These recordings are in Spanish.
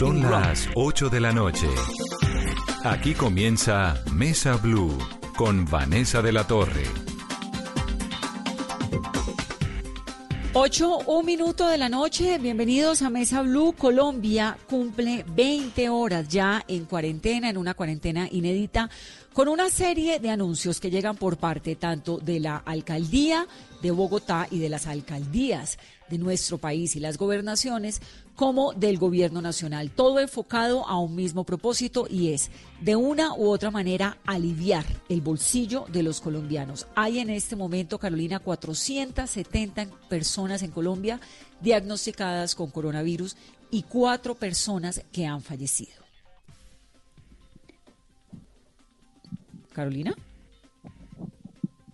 Son las 8 de la noche. Aquí comienza Mesa Blue con Vanessa de la Torre. 8, un minuto de la noche. Bienvenidos a Mesa Blue. Colombia cumple 20 horas ya en cuarentena, en una cuarentena inédita, con una serie de anuncios que llegan por parte tanto de la alcaldía de Bogotá y de las alcaldías de nuestro país y las gobernaciones como del gobierno nacional. Todo enfocado a un mismo propósito y es, de una u otra manera, aliviar el bolsillo de los colombianos. Hay en este momento, Carolina, 470 personas en Colombia diagnosticadas con coronavirus y cuatro personas que han fallecido. Carolina.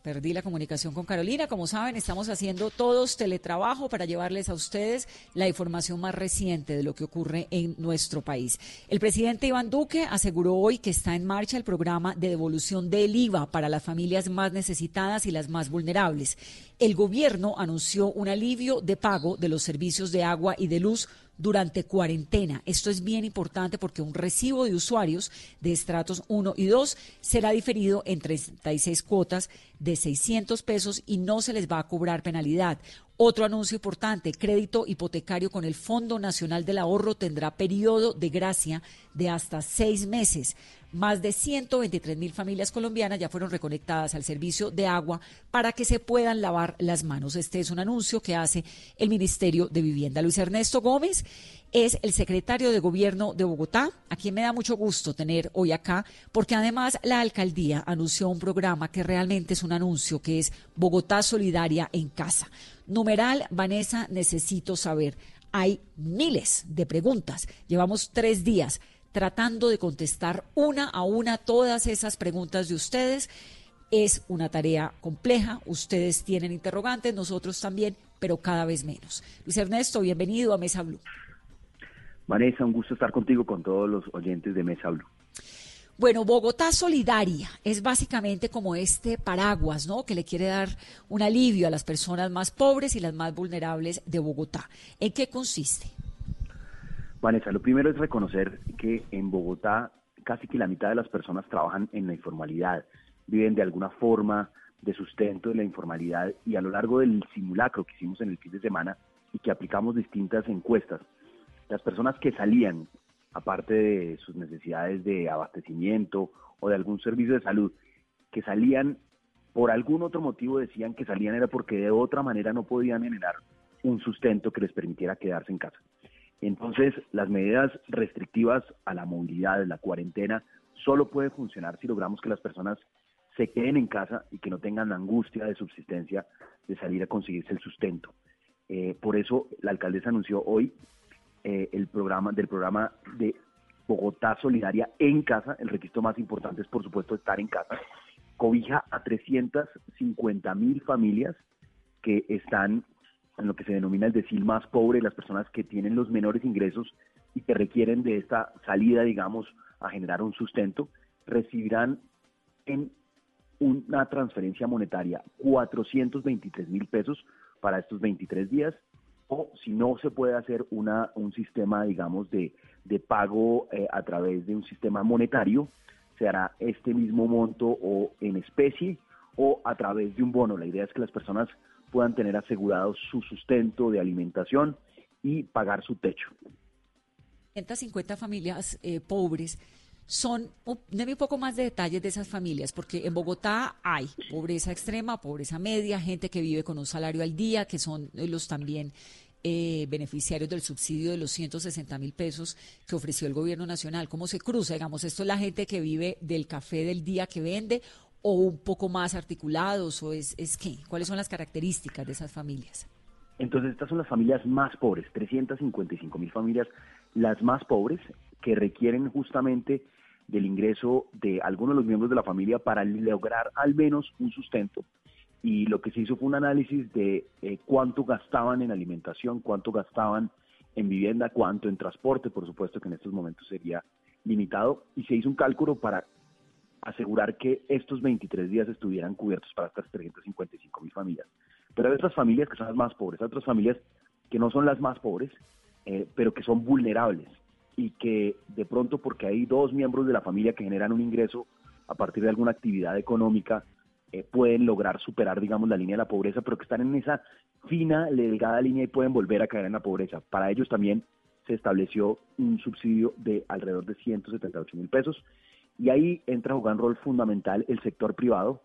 Perdí la comunicación con Carolina. Como saben, estamos haciendo todos teletrabajo para llevarles a ustedes la información más reciente de lo que ocurre en nuestro país. El presidente Iván Duque aseguró hoy que está en marcha el programa de devolución del IVA para las familias más necesitadas y las más vulnerables. El gobierno anunció un alivio de pago de los servicios de agua y de luz durante cuarentena. Esto es bien importante porque un recibo de usuarios de estratos 1 y 2 será diferido en 36 cuotas de 600 pesos y no se les va a cobrar penalidad. Otro anuncio importante, crédito hipotecario con el Fondo Nacional del Ahorro tendrá periodo de gracia de hasta seis meses. Más de 123 mil familias colombianas ya fueron reconectadas al servicio de agua para que se puedan lavar las manos. Este es un anuncio que hace el Ministerio de Vivienda. Luis Ernesto Gómez es el secretario de Gobierno de Bogotá, a quien me da mucho gusto tener hoy acá, porque además la alcaldía anunció un programa que realmente es un anuncio, que es Bogotá Solidaria en Casa. Numeral, Vanessa, necesito saber. Hay miles de preguntas. Llevamos tres días tratando de contestar una a una todas esas preguntas de ustedes. Es una tarea compleja, ustedes tienen interrogantes, nosotros también, pero cada vez menos. Luis Ernesto, bienvenido a Mesa Blue. Vanessa, un gusto estar contigo, con todos los oyentes de Mesa Blue. Bueno, Bogotá Solidaria es básicamente como este paraguas, ¿no? Que le quiere dar un alivio a las personas más pobres y las más vulnerables de Bogotá. ¿En qué consiste? Vanessa, lo primero es reconocer que en Bogotá casi que la mitad de las personas trabajan en la informalidad, viven de alguna forma de sustento de la informalidad y a lo largo del simulacro que hicimos en el fin de semana y que aplicamos distintas encuestas, las personas que salían, aparte de sus necesidades de abastecimiento o de algún servicio de salud, que salían por algún otro motivo decían que salían era porque de otra manera no podían generar un sustento que les permitiera quedarse en casa. Entonces, las medidas restrictivas a la movilidad, la cuarentena, solo puede funcionar si logramos que las personas se queden en casa y que no tengan la angustia de subsistencia de salir a conseguirse el sustento. Eh, por eso, la alcaldesa anunció hoy eh, el programa del programa de Bogotá Solidaria en casa. El requisito más importante es, por supuesto, estar en casa. Cobija a 350 mil familias que están en lo que se denomina el decil más pobre, las personas que tienen los menores ingresos y que requieren de esta salida, digamos, a generar un sustento, recibirán en una transferencia monetaria 423 mil pesos para estos 23 días o si no se puede hacer una, un sistema, digamos, de, de pago eh, a través de un sistema monetario, se hará este mismo monto o en especie o a través de un bono. La idea es que las personas puedan tener asegurado su sustento de alimentación y pagar su techo. 150 familias eh, pobres son, deme un poco más de detalles de esas familias, porque en Bogotá hay pobreza extrema, pobreza media, gente que vive con un salario al día, que son los también eh, beneficiarios del subsidio de los 160 mil pesos que ofreció el gobierno nacional. ¿Cómo se cruza? Digamos, esto es la gente que vive del café del día que vende o un poco más articulados o es, es qué? ¿Cuáles son las características de esas familias? Entonces estas son las familias más pobres, 355 mil familias, las más pobres que requieren justamente del ingreso de algunos de los miembros de la familia para lograr al menos un sustento. Y lo que se hizo fue un análisis de eh, cuánto gastaban en alimentación, cuánto gastaban en vivienda, cuánto en transporte, por supuesto que en estos momentos sería limitado, y se hizo un cálculo para asegurar que estos 23 días estuvieran cubiertos para estas 355 mil familias. Pero hay otras familias que son las más pobres, hay otras familias que no son las más pobres, eh, pero que son vulnerables. Y que de pronto porque hay dos miembros de la familia que generan un ingreso a partir de alguna actividad económica, eh, pueden lograr superar, digamos, la línea de la pobreza, pero que están en esa fina, delgada línea y pueden volver a caer en la pobreza. Para ellos también se estableció un subsidio de alrededor de 178 mil pesos y ahí entra a jugar un rol fundamental el sector privado,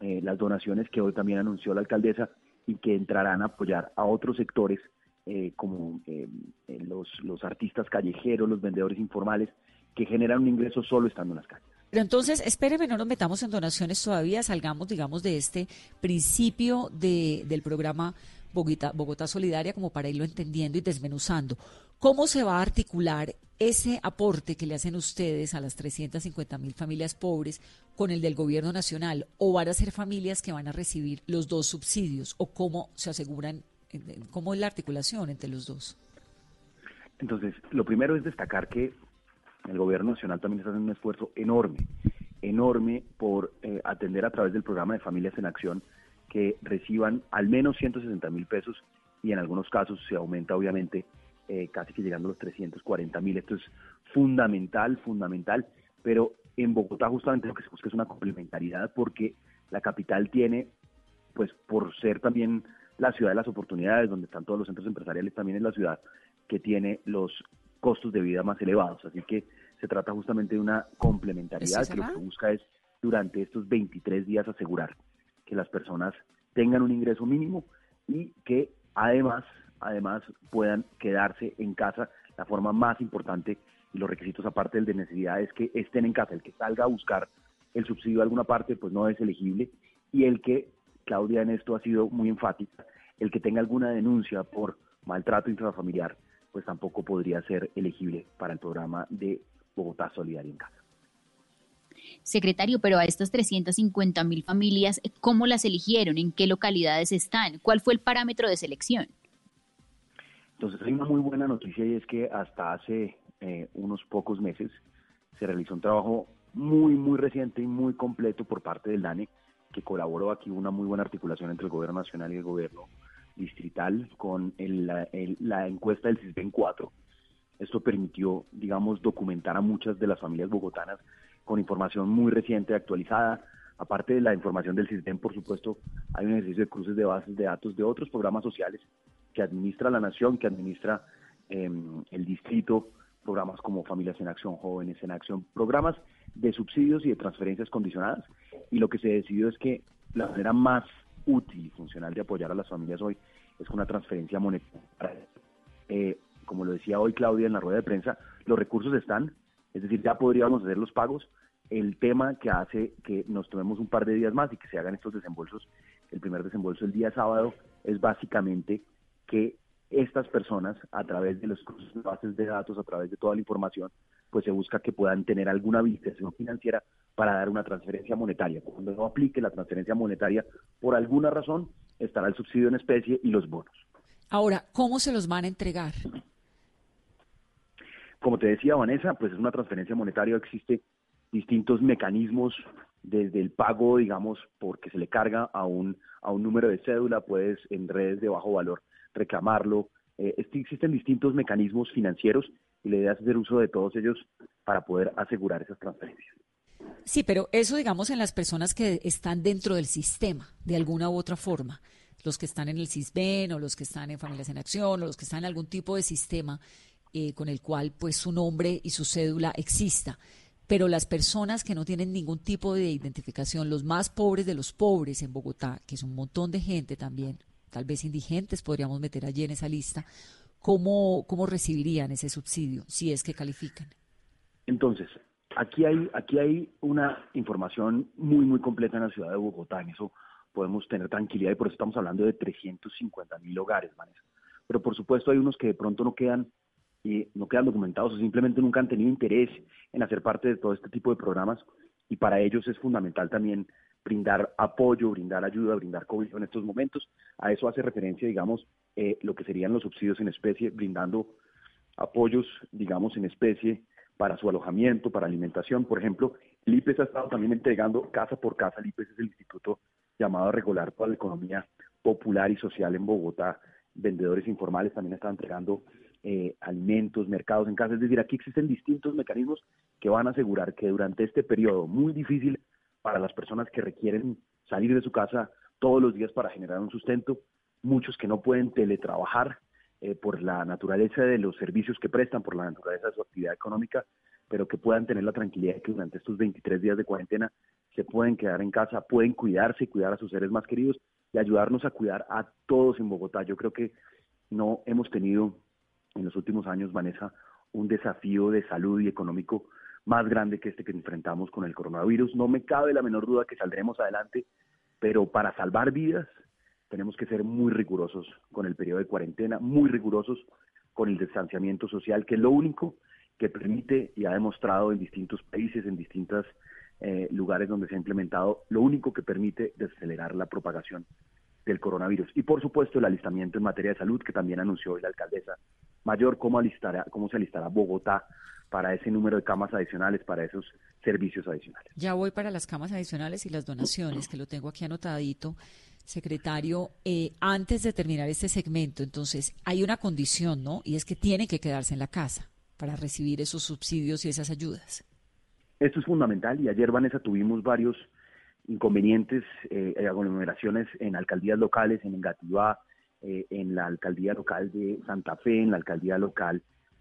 eh, las donaciones que hoy también anunció la alcaldesa y que entrarán a apoyar a otros sectores eh, como eh, los, los artistas callejeros, los vendedores informales, que generan un ingreso solo estando en las calles. Pero entonces, espéreme, no nos metamos en donaciones todavía, salgamos, digamos, de este principio de, del programa Bogotá, Bogotá Solidaria como para irlo entendiendo y desmenuzando. ¿Cómo se va a articular ese aporte que le hacen ustedes a las 350 mil familias pobres con el del gobierno nacional? ¿O van a ser familias que van a recibir los dos subsidios? ¿O cómo se aseguran, cómo es la articulación entre los dos? Entonces, lo primero es destacar que el gobierno nacional también está haciendo un esfuerzo enorme, enorme por eh, atender a través del programa de Familias en Acción que reciban al menos 160 mil pesos y en algunos casos se aumenta obviamente eh, casi que llegando a los 340 mil. Esto es fundamental, fundamental, pero en Bogotá justamente lo que se busca es una complementariedad porque la capital tiene, pues por ser también la ciudad de las oportunidades, donde están todos los centros empresariales, también es la ciudad que tiene los costos de vida más elevados. Así que se trata justamente de una complementariedad que lo que busca es durante estos 23 días asegurar que las personas tengan un ingreso mínimo y que además, además puedan quedarse en casa. La forma más importante y los requisitos aparte del de necesidad es que estén en casa. El que salga a buscar el subsidio de alguna parte, pues no es elegible. Y el que, Claudia en esto ha sido muy enfática, el que tenga alguna denuncia por maltrato intrafamiliar, pues tampoco podría ser elegible para el programa de Bogotá Solidaria en Casa. Secretario, pero a estas 350 mil familias, ¿cómo las eligieron? ¿En qué localidades están? ¿Cuál fue el parámetro de selección? Entonces hay una muy buena noticia y es que hasta hace eh, unos pocos meses se realizó un trabajo muy, muy reciente y muy completo por parte del DANE, que colaboró aquí una muy buena articulación entre el gobierno nacional y el gobierno distrital con la encuesta del CISBEN 4. Esto permitió, digamos, documentar a muchas de las familias bogotanas con información muy reciente, actualizada. Aparte de la información del sistema, por supuesto, hay un ejercicio de cruces de bases de datos de otros programas sociales que administra la nación, que administra em, el distrito, programas como Familias en Acción, Jóvenes en Acción, programas de subsidios y de transferencias condicionadas. Y lo que se decidió es que la manera más útil y funcional de apoyar a las familias hoy es con una transferencia monetaria. Eh, como lo decía hoy Claudia en la rueda de prensa, los recursos están, es decir, ya podríamos hacer los pagos. El tema que hace que nos tomemos un par de días más y que se hagan estos desembolsos, el primer desembolso el día sábado, es básicamente que estas personas, a través de los bases de datos, a través de toda la información, pues se busca que puedan tener alguna habilitación financiera para dar una transferencia monetaria. Cuando no aplique la transferencia monetaria, por alguna razón, estará el subsidio en especie y los bonos. Ahora, ¿cómo se los van a entregar? Como te decía Vanessa, pues es una transferencia monetaria, existe distintos mecanismos desde el pago, digamos, porque se le carga a un, a un número de cédula, puedes en redes de bajo valor reclamarlo. Eh, existen distintos mecanismos financieros y la idea es hacer uso de todos ellos para poder asegurar esas transferencias. Sí, pero eso, digamos, en las personas que están dentro del sistema, de alguna u otra forma, los que están en el CISBEN o los que están en Familias en Acción o los que están en algún tipo de sistema eh, con el cual pues su nombre y su cédula exista. Pero las personas que no tienen ningún tipo de identificación, los más pobres de los pobres en Bogotá, que es un montón de gente también, tal vez indigentes podríamos meter allí en esa lista, ¿cómo, cómo recibirían ese subsidio si es que califican? Entonces, aquí hay, aquí hay una información muy, muy completa en la ciudad de Bogotá. En eso podemos tener tranquilidad y por eso estamos hablando de 350 mil hogares, Vanessa. Pero por supuesto hay unos que de pronto no quedan y no quedan documentados o simplemente nunca han tenido interés en hacer parte de todo este tipo de programas y para ellos es fundamental también brindar apoyo, brindar ayuda, brindar cobijo en estos momentos. A eso hace referencia, digamos, eh, lo que serían los subsidios en especie, brindando apoyos, digamos, en especie para su alojamiento, para alimentación. Por ejemplo, el IPES ha estado también entregando casa por casa. El IPES es el instituto llamado a regular para la economía popular y social en Bogotá. Vendedores informales también están entregando eh, alimentos, mercados en casa. Es decir, aquí existen distintos mecanismos que van a asegurar que durante este periodo muy difícil para las personas que requieren salir de su casa todos los días para generar un sustento, muchos que no pueden teletrabajar eh, por la naturaleza de los servicios que prestan, por la naturaleza de su actividad económica, pero que puedan tener la tranquilidad de que durante estos 23 días de cuarentena se pueden quedar en casa, pueden cuidarse y cuidar a sus seres más queridos y ayudarnos a cuidar a todos en Bogotá. Yo creo que no hemos tenido en los últimos años, Vanessa, un desafío de salud y económico más grande que este que enfrentamos con el coronavirus. No me cabe la menor duda que saldremos adelante, pero para salvar vidas tenemos que ser muy rigurosos con el periodo de cuarentena, muy rigurosos con el distanciamiento social, que es lo único que permite y ha demostrado en distintos países, en distintos eh, lugares donde se ha implementado, lo único que permite desacelerar la propagación del coronavirus. Y por supuesto el alistamiento en materia de salud que también anunció hoy la alcaldesa Mayor, cómo, alistará, cómo se alistará Bogotá para ese número de camas adicionales, para esos servicios adicionales. Ya voy para las camas adicionales y las donaciones, que lo tengo aquí anotadito. Secretario, eh, antes de terminar este segmento, entonces, hay una condición, ¿no? Y es que tienen que quedarse en la casa para recibir esos subsidios y esas ayudas. Esto es fundamental y ayer, Vanessa, tuvimos varios inconvenientes, eh, aglomeraciones en alcaldías locales, en Engativá, eh, en la alcaldía local de Santa Fe, en la alcaldía local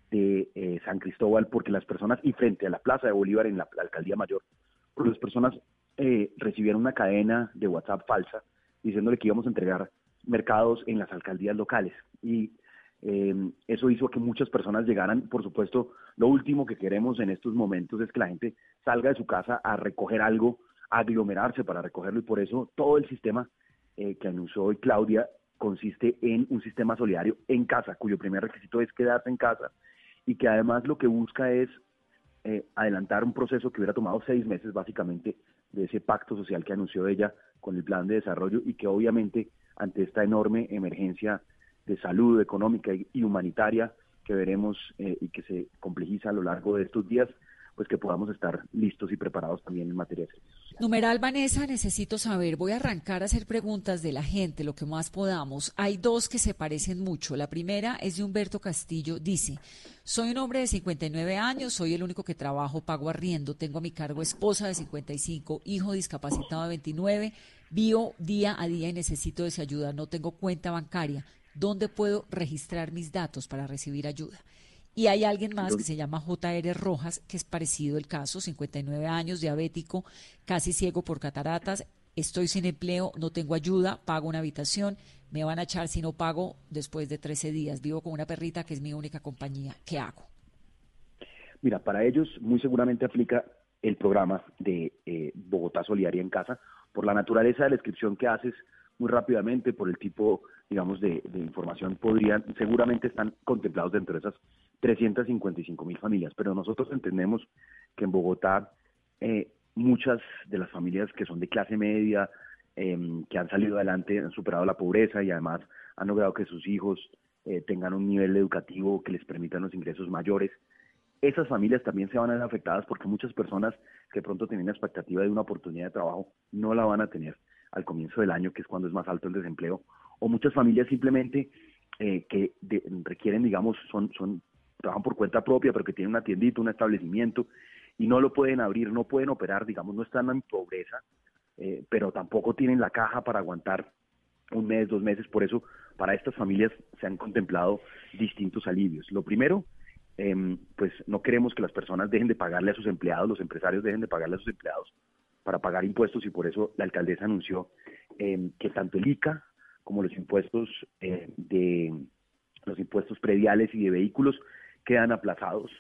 de eh, San Cristóbal, porque las personas, y frente a la Plaza de Bolívar en la, alcaldía mayor, porque las personas eh, recibieron una cadena de WhatsApp falsa diciéndole que íbamos a entregar mercados en las alcaldías locales. Y eso hizo que muchas personas llegaran, por supuesto, lo último que queremos en estos momentos es que la gente salga de su casa a recoger algo aglomerarse para recogerlo y por eso todo el sistema eh, que anunció hoy Claudia consiste en un sistema solidario en casa, cuyo primer requisito es quedarse en casa y que además lo que busca es eh, adelantar un proceso que hubiera tomado seis meses básicamente de ese pacto social que anunció ella con el plan de desarrollo y que obviamente ante esta enorme emergencia de salud económica y, humanitaria que veremos eh, y que se complejiza a lo largo de estos días, pues que podamos estar listos y preparados también en materia de servicios. Numeral Vanessa, necesito saber, voy a arrancar a hacer preguntas de la gente, lo que más podamos. Hay dos que se parecen mucho. La primera es de Humberto Castillo, dice, soy un hombre de 59 años, soy el único que trabajo, pago arriendo, tengo a mi cargo esposa de 55, hijo discapacitado de 29, vivo día a día y necesito de esa ayuda, no tengo cuenta bancaria. ¿Dónde puedo registrar mis datos para recibir ayuda? Y hay alguien más que se llama JR Rojas, que es parecido el caso, 59 años, diabético, casi ciego por cataratas, estoy sin empleo, no tengo ayuda, pago una habitación, me van a echar si no pago después de 13 días, vivo con una perrita que es mi única compañía, ¿qué hago? Mira, para ellos muy seguramente aplica el programa de eh, Bogotá Solidaria en Casa, por la naturaleza de la inscripción que haces muy rápidamente, por el tipo, digamos, de, de información, podrían, seguramente están contemplados dentro de esas 355 mil familias, pero nosotros entendemos que en Bogotá eh, muchas de las familias que son de clase media, em, que han salido adelante, han superado la pobreza y además han logrado que sus hijos eh, tengan un nivel educativo que les permita los ingresos mayores. Esas familias también se van a ver afectadas porque muchas personas que pronto tienen la expectativa de una oportunidad de trabajo no la van a tener al comienzo del año, que es cuando es más alto el desempleo, o muchas familias simplemente eh, que requieren, digamos, son, son trabajan por cuenta propia, pero que tienen una tiendita, un establecimiento, y no lo pueden abrir, no pueden operar, digamos, no están en pobreza, eh, pero tampoco tienen la caja para aguantar un mes, dos meses. Por eso, para estas familias se han contemplado distintos alivios. Lo primero, em, pues no queremos que las personas dejen de pagarle a sus empleados, los empresarios dejen de pagarle a sus empleados para pagar impuestos y por eso la alcaldesa anunció em, que tanto el ICA como los impuestos eh, de los impuestos prediales y de vehículos quedan aplazados.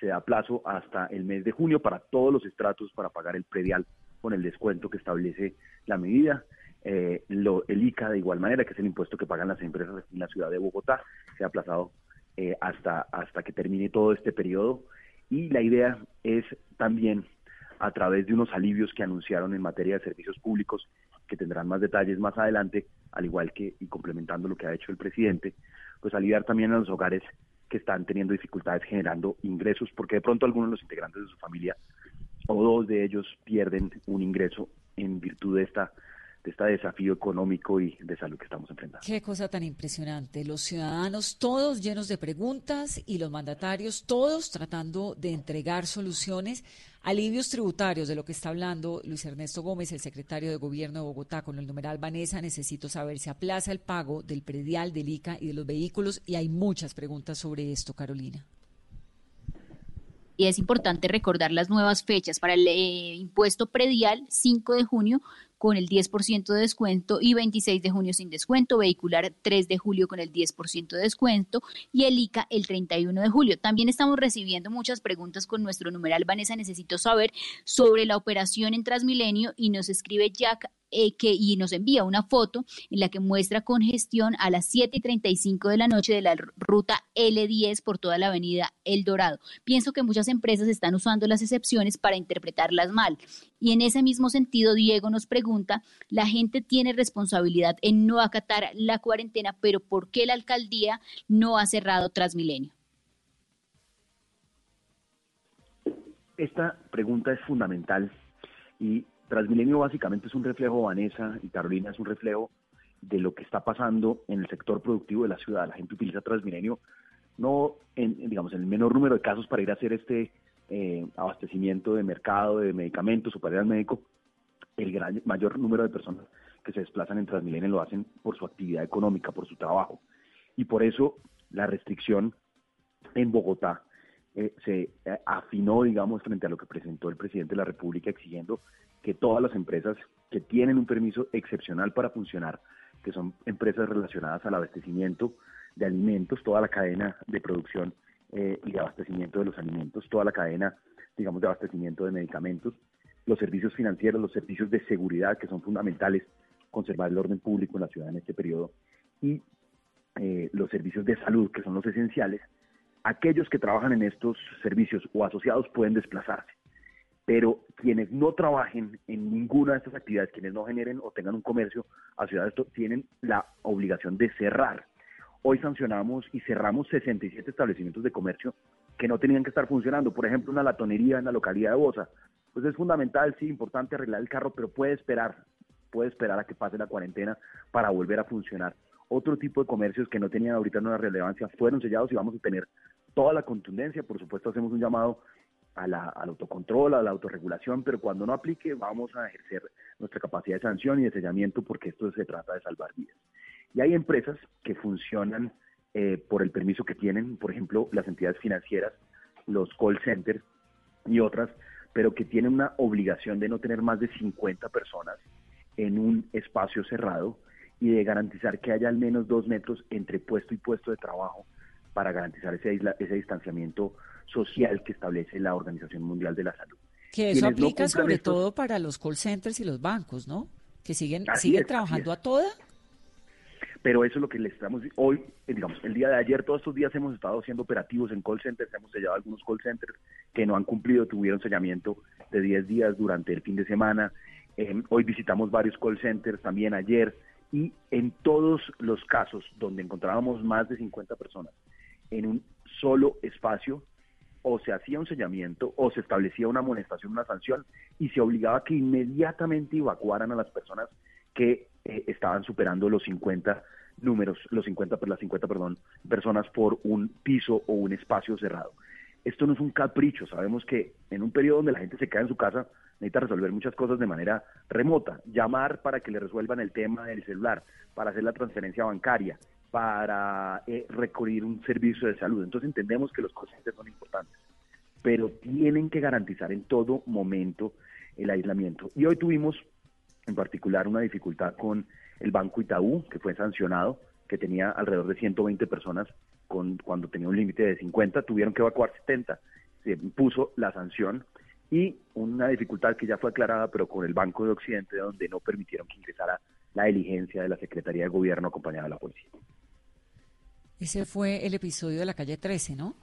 Se da plazo hasta el mes de junio para todos los estratos para pagar el predial con el descuento que establece la medida. Eh, lo, el ICA de igual manera, que es el impuesto que pagan las empresas en la ciudad de Bogotá, se ha aplazado eh, hasta, hasta que termine todo este periodo. Y la idea es también, a través de unos alivios que anunciaron en materia de servicios públicos, que tendrán más detalles más adelante, al igual que y complementando lo que ha hecho el presidente, pues aliviar también a los hogares que están teniendo dificultades generando ingresos, porque de pronto algunos de los integrantes de su familia o dos de ellos pierden un ingreso en virtud de esta de este desafío económico y de salud que estamos enfrentando. Qué cosa tan impresionante. Los ciudadanos todos llenos de preguntas y los mandatarios todos tratando de entregar soluciones, alivios tributarios de lo que está hablando Luis Ernesto Gómez, el secretario de Gobierno de Bogotá, con el numeral Vanessa. Necesito saber si aplaza el pago del predial, del ICA y de los vehículos. Y hay muchas preguntas sobre esto, Carolina y es importante recordar las nuevas fechas para el eh, impuesto predial 5 de junio con el 10% de descuento y 26 de junio sin descuento, vehicular 3 de julio con el 10% de descuento y el ICA el 31 de julio. También estamos recibiendo muchas preguntas con nuestro numeral Vanessa Necesito saber sobre la operación en Transmilenio y nos escribe Jack eh, que, y nos envía una foto en la que muestra congestión a las 7 y 35 de la noche de la ruta L10 por toda la avenida El Dorado. Pienso que muchas empresas están usando las excepciones para interpretarlas mal. Y en ese mismo sentido, Diego nos pregunta, la gente tiene responsabilidad en no acatar la cuarentena, pero ¿por qué la alcaldía no ha cerrado Transmilenio? Esta pregunta es fundamental y Transmilenio básicamente es un reflejo, Vanessa y Carolina, es un reflejo de lo que está pasando en el sector productivo de la ciudad. La gente utiliza Transmilenio no en, digamos, en el menor número de casos para ir a hacer este eh, abastecimiento de mercado, de medicamentos o para ir al médico. El gran, mayor número de personas que se desplazan en Transmilenio lo hacen por su actividad económica, por su trabajo. Y por eso la restricción en Bogotá eh, se eh, afinó, digamos, frente a lo que presentó el presidente de la República exigiendo que todas las empresas que tienen un permiso excepcional para funcionar, que son empresas relacionadas al abastecimiento de alimentos, toda la cadena de producción eh, y de abastecimiento de los alimentos, toda la cadena, digamos, de abastecimiento de medicamentos, los servicios financieros, los servicios de seguridad, que son fundamentales, conservar el orden público en la ciudad en este periodo, y los servicios de salud, que son los esenciales, aquellos que trabajan en estos servicios o asociados pueden desplazarse pero quienes no trabajen en ninguna de estas actividades, quienes no generen o tengan un comercio asociado a esto, tienen la obligación de cerrar. Hoy sancionamos y cerramos 67 establecimientos de comercio que no tenían que estar funcionando. Por ejemplo, una latonería en la localidad de Bosa. Pues es fundamental, sí, importante arreglar el carro, pero puede esperar, puede esperar a que pase la cuarentena para volver a funcionar. Otro tipo de comercios que no tenían ahorita una relevancia fueron sellados y vamos a tener toda la contundencia. Por supuesto, hacemos un llamado a la, al autocontrol, a la autorregulación, pero cuando no aplique vamos a ejercer nuestra capacidad de sanción y de sellamiento porque esto se trata de salvar vidas. Y hay empresas que funcionan eh, por el permiso que tienen, por ejemplo, las entidades financieras, los call centers y otras, pero que tienen una obligación de no tener más de 50 personas en un espacio cerrado y de garantizar que haya al menos dos metros entre puesto y puesto de trabajo para garantizar ese, ese distanciamiento social que establece la Organización Mundial de la Salud. Que eso aplica sobre todo para los call centers y los bancos, ¿no? Que siguen, siguen trabajando a toda. Pero eso es lo que le estamos hoy, eh, digamos, el día de ayer, todos estos días hemos estado haciendo operativos en call centers, hemos sellado algunos call centers que no han cumplido, tuvieron sellamiento de 10 días durante el fin de semana. Em, hoy visitamos varios call centers también ayer y en todos los casos donde encontrábamos más de 50 personas en un solo espacio, o se hacía un sellamiento o se establecía una amonestación, una sanción y se obligaba a que inmediatamente evacuaran a las personas que eh, estaban superando los 50 números, los 50, las 50, perdón, personas por un piso o un espacio cerrado. Esto no es un capricho, sabemos que en un periodo donde la gente se queda en su casa necesita resolver muchas cosas de manera remota, llamar para que le resuelvan el tema del celular, para hacer la transferencia bancaria, para eh, recurrir un servicio de salud. Entonces entendemos que los costes son importantes, pero tienen que garantizar en todo momento el aislamiento. Y hoy tuvimos en particular una dificultad con el Banco Itaú, que fue sancionado, que tenía alrededor de 120 personas con, cuando tenía un límite de 50, tuvieron que evacuar 70. Se impuso la sanción y una dificultad que ya fue aclarada, pero con el Banco de Occidente, donde no permitieron que ingresara la diligencia de la Secretaría de Gobierno acompañada de la policía. Ese fue el episodio de la calle 13, ¿no?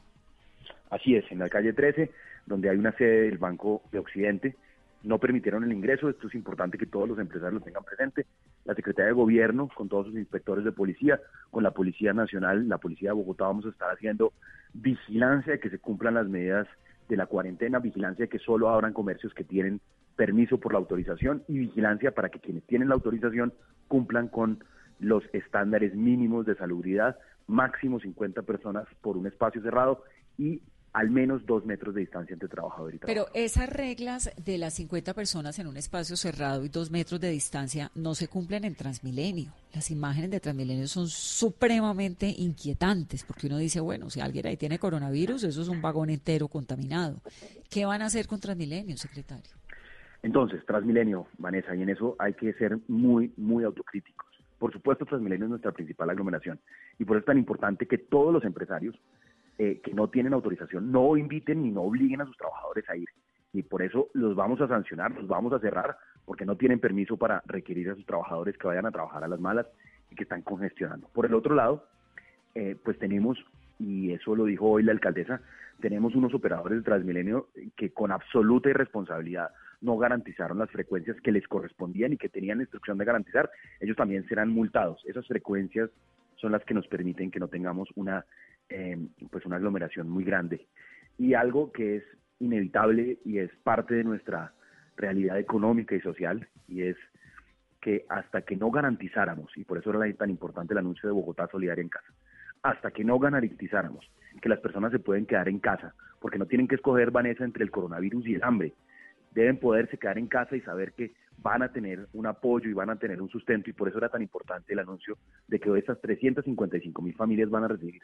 Así es, en la calle 13, donde hay una sede del Banco de Occidente, no permitieron el ingreso, esto es importante que todos los empresarios lo tengan presente, la Secretaría de Gobierno, con todos sus inspectores de policía, con la Policía Nacional, la Policía de Bogotá, vamos a estar haciendo vigilancia de que se cumplan las medidas de la cuarentena, vigilancia de que solo abran comercios que tienen permiso por la autorización y vigilancia para que quienes tienen la autorización cumplan con los estándares mínimos de salubridad, máximo 50 personas por un espacio cerrado y al menos dos metros de distancia entre trabajador y trabajador. Pero esas reglas de las 50 personas en un espacio cerrado y dos metros de distancia no se cumplen en Transmilenio. Las imágenes de Transmilenio son supremamente inquietantes porque uno dice, bueno, si alguien ahí tiene coronavirus, eso es un vagón entero contaminado. ¿Qué van a hacer con Transmilenio, secretario? Entonces, Transmilenio, Vanessa, y en eso hay que ser muy, muy autocríticos. Por supuesto, Transmilenio es nuestra principal aglomeración y por eso es tan importante que todos los empresarios eh, que no tienen autorización no inviten ni no obliguen a sus trabajadores a ir. Y por eso los vamos a sancionar, los vamos a cerrar, porque no tienen permiso para requerir a sus trabajadores que vayan a trabajar a las malas y que están congestionando. Por el otro lado, eh, pues tenemos, y eso lo dijo hoy la alcaldesa, tenemos unos operadores de Transmilenio que con absoluta irresponsabilidad no garantizaron las frecuencias que les correspondían y que tenían instrucción de garantizar, ellos también serán multados. Esas frecuencias son las que nos permiten que no tengamos una Em, pues una aglomeración muy grande. Y algo que es inevitable y es parte de nuestra realidad económica y social, y es que hasta que no garantizáramos, y por eso era tan importante el anuncio de Bogotá Solidaria en Casa, hasta que no garantizáramos que las personas se pueden quedar en casa, porque no tienen que escoger, Vanessa, entre el coronavirus y el hambre, deben poderse quedar en casa y saber que van a tener un apoyo y van a tener un sustento. Y por eso era tan importante el anuncio de que hoy estas 355 mil familias van a recibir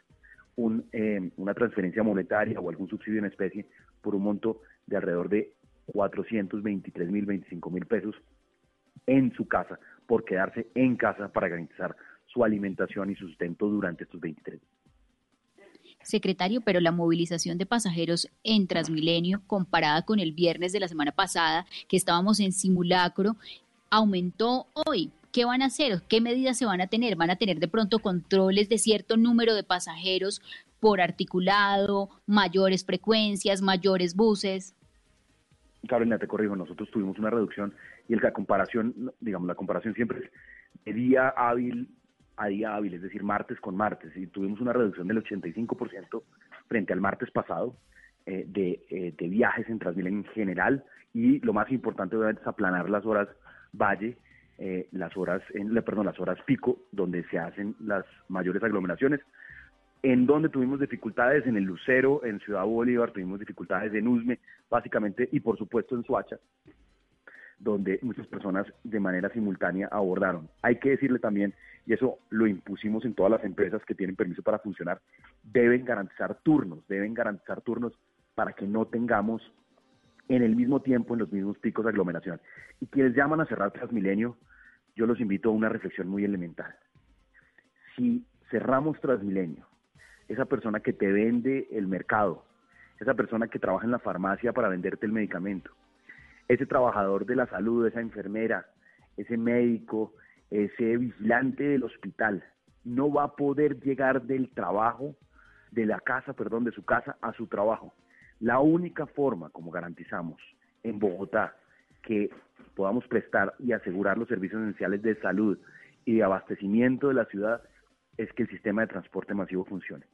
eh, una transferencia monetaria o algún subsidio en especie por un monto de alrededor de 423 mil, 25 mil pesos en su casa por quedarse en casa para garantizar su alimentación y sustento durante estos 23 días secretario, pero la movilización de pasajeros en Transmilenio, comparada con el viernes de la semana pasada, que estábamos en simulacro, aumentó hoy. ¿Qué van a hacer? ¿Qué medidas se van a tener? ¿Van a tener de pronto controles de cierto número de pasajeros por articulado, mayores frecuencias, mayores buses? Carolina, te corrijo, nosotros tuvimos una reducción y la comparación, digamos, la comparación siempre es de hábil a día hábil, es decir, martes con martes, y tuvimos una reducción del 85% frente al martes pasado eh, eh, de, viajes en Transmilenio en general, y lo más importante obviamente es aplanar las horas valle, eh, las horas, en, perdón, las horas pico, donde se hacen las mayores aglomeraciones, en donde tuvimos dificultades en el Lucero, en Ciudad Bolívar, tuvimos dificultades en Usme, básicamente, y por supuesto en Suacha, donde muchas personas de manera simultánea abordaron. Hay que decirle también, y eso lo impusimos en todas las empresas que tienen permiso para funcionar, deben garantizar turnos, deben garantizar turnos para que no tengamos en el mismo tiempo, en los mismos picos de aglomeración. Y quienes llaman a cerrar Transmilenio, yo los invito a una reflexión muy elemental. Si cerramos Transmilenio, esa persona que te vende el mercado, esa persona que trabaja en la farmacia para venderte el medicamento, ese trabajador de la salud, esa enfermera, ese médico, ese vigilante del hospital, no va a poder llegar del trabajo, de la casa, perdón, de su casa a su trabajo. La única forma, como garantizamos en Bogotá, que podamos prestar y asegurar los servicios esenciales de salud y de abastecimiento de la ciudad es que el sistema de transporte masivo funcione.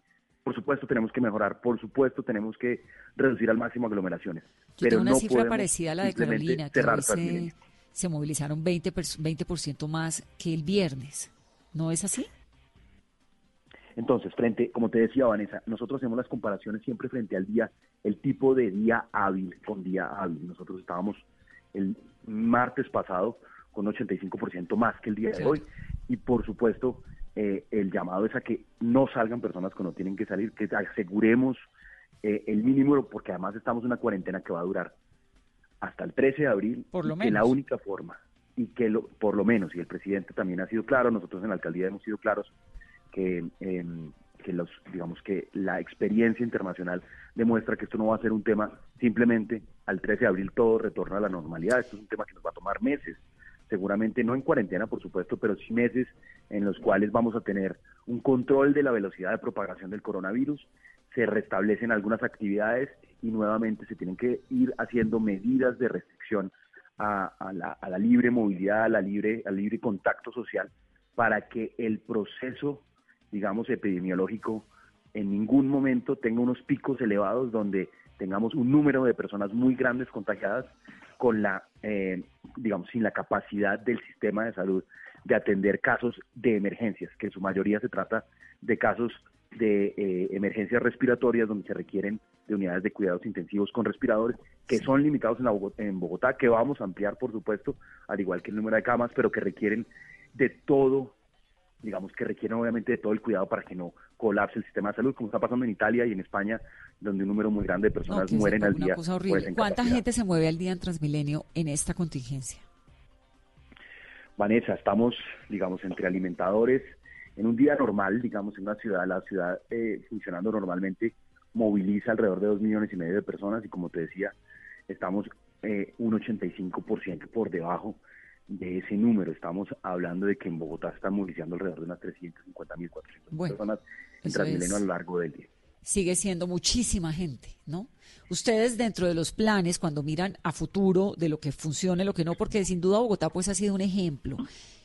Por supuesto tenemos que memorar, por supuesto tenemos que reducir al máximo aglomeraciones. Yo pero tengo una cifra parecida a la de Carolina, que se, se movilizaron 20%, 20 más que el viernes. ¿No es así? Entonces, frente, como te decía Vanessa, nosotros hacemos las comparaciones siempre frente al día, el tipo de día hábil con día hábil. Nosotros estábamos el martes pasado con 85% más que el día de hoy y por supuesto eh, el llamado es a que no salgan personas que no tienen que salir, que aseguremos eh, el mínimo, porque además estamos en una cuarentena que va a durar hasta el 13 de abril, por lo que la única forma, y que lo, por lo menos, y el presidente también ha sido claro, nosotros en la alcaldía hemos sido claros, que, em, que los, digamos que la experiencia internacional demuestra que esto no va a ser un tema simplemente al 13 de abril todo retorna a la normalidad, esto es un tema que nos va a tomar meses, seguramente no en cuarentena, por supuesto, pero sí meses en los cuales vamos a tener un control de la velocidad de propagación del coronavirus, se restablecen algunas actividades y nuevamente se tienen que ir haciendo medidas de restricción a, la, libre movilidad, a la libre, al libre contacto social, para que el proceso, digamos, epidemiológico en ningún momento tenga unos picos elevados donde tengamos un número de personas muy grandes contagiadas con la, eh, digamos, sin la capacidad del sistema de salud de atender casos de emergencias, que en su mayoría se trata de casos de eh, emergencias respiratorias donde se requieren de unidades de cuidados intensivos con respiradores que son limitados en, en Bogotá, que vamos a ampliar por supuesto, al igual que el número de camas, pero que requieren de todo, digamos que requieren obviamente de todo el cuidado para que no colapse el sistema de salud, como está pasando en Italia y en España, donde un número muy grande de personas mueren al día. ¿Cuánta gente se mueve al día en Transmilenio en esta contingencia? Vanessa, estamos, digamos, entre alimentadores, en un día normal, digamos, en una ciudad, la ciudad eh, funcionando normalmente moviliza alrededor de dos millones y medio de personas y como te decía, estamos eh, un 85% por debajo de ese número. Estamos hablando de que en Bogotá están movilizando alrededor de unas 350 mil, 400 personas en Transmilenio a lo largo del día. Sigue siendo muchísima gente, ¿no? Ustedes dentro de los planes, cuando miran a futuro de lo que funcione, lo que no, porque sin duda Bogotá pues ha sido un ejemplo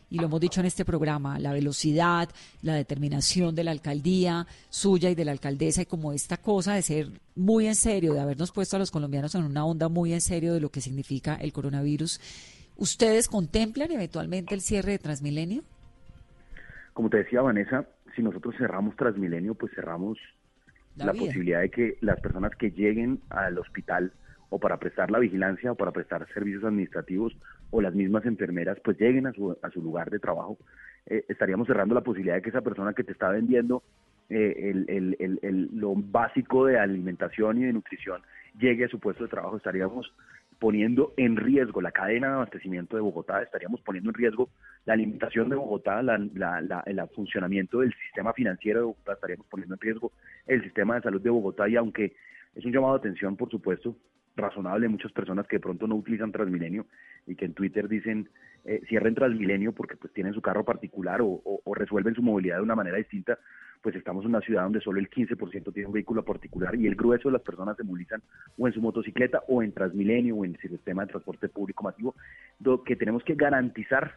y lo hemos dicho en este programa, la velocidad, la determinación de la alcaldía suya y de la alcaldesa y como esta cosa de ser muy en serio, de habernos puesto a los colombianos en una onda muy en serio de lo que significa el coronavirus. ¿Ustedes contemplan eventualmente el cierre de Transmilenio? Como te decía Vanessa, si nosotros cerramos Transmilenio, pues cerramos la, posibilidad de que las personas que lleguen al hospital o para prestar la vigilancia o para prestar servicios administrativos o las mismas enfermeras pues lleguen a su, a su lugar de trabajo, eh, estaríamos cerrando la posibilidad de que esa persona que te está vendiendo eh, el, el, el, lo básico de alimentación y de nutrición llegue a su puesto de trabajo, estaríamos poniendo en riesgo la cadena de abastecimiento de Bogotá, estaríamos poniendo en riesgo la alimentación de Bogotá, la, la, el funcionamiento del sistema financiero de Bogotá, estaríamos poniendo en riesgo el sistema de salud de Bogotá y aunque es un llamado de atención, por supuesto, razonable muchas personas que de pronto no utilizan Transmilenio y que en Twitter dicen eh, cierren Transmilenio porque pues tienen su carro particular o, resuelven su movilidad de una manera distinta, pues estamos en una ciudad donde solo el 15% tiene un vehículo particular y el grueso de las personas se movilizan o en su motocicleta o en Transmilenio o en el sistema de transporte público masivo, lo que tenemos que garantizar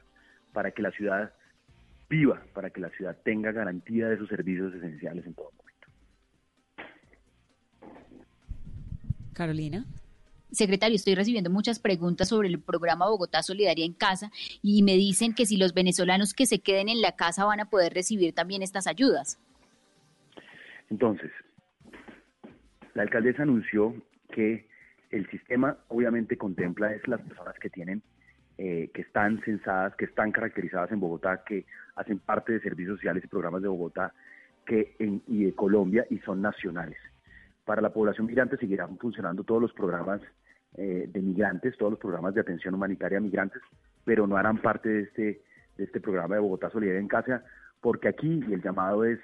para que la ciudad viva, para que la ciudad tenga garantía de sus servicios esenciales en todo momento. Carolina. Secretario, estoy recibiendo muchas preguntas sobre el programa Bogotá Solidaria en Casa y me dicen que si los venezolanos que se queden en la casa van a poder recibir también estas ayudas. Entonces, la alcaldesa anunció que el sistema obviamente contempla es las personas que tienen, eh, que están censadas, que están caracterizadas en Bogotá, que hacen parte de servicios sociales y programas de Bogotá que en, y de Colombia y son nacionales. Para la población migrante seguirán funcionando todos los programas eh, de migrantes, todos los programas de atención humanitaria a migrantes, pero no harán parte de este, de este programa de Bogotá Solidaria en Casa, porque aquí el llamado es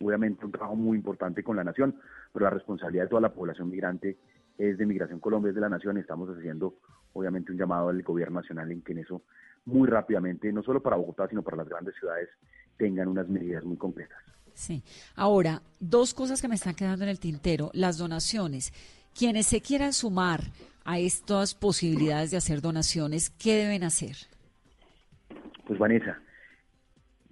obviamente un trabajo muy importante con la nación, pero la responsabilidad de toda la población migrante es de Migración Colombia, es de la nación, estamos haciendo obviamente un llamado al gobierno nacional en que en eso muy rápidamente, no solo para Bogotá, sino para las grandes ciudades, tengan unas medidas muy concretas. Sí. Ahora, dos cosas que me están quedando en el tintero. Las donaciones. Quienes se quieran sumar a estas posibilidades de hacer donaciones, ¿qué deben hacer? Pues Vanessa,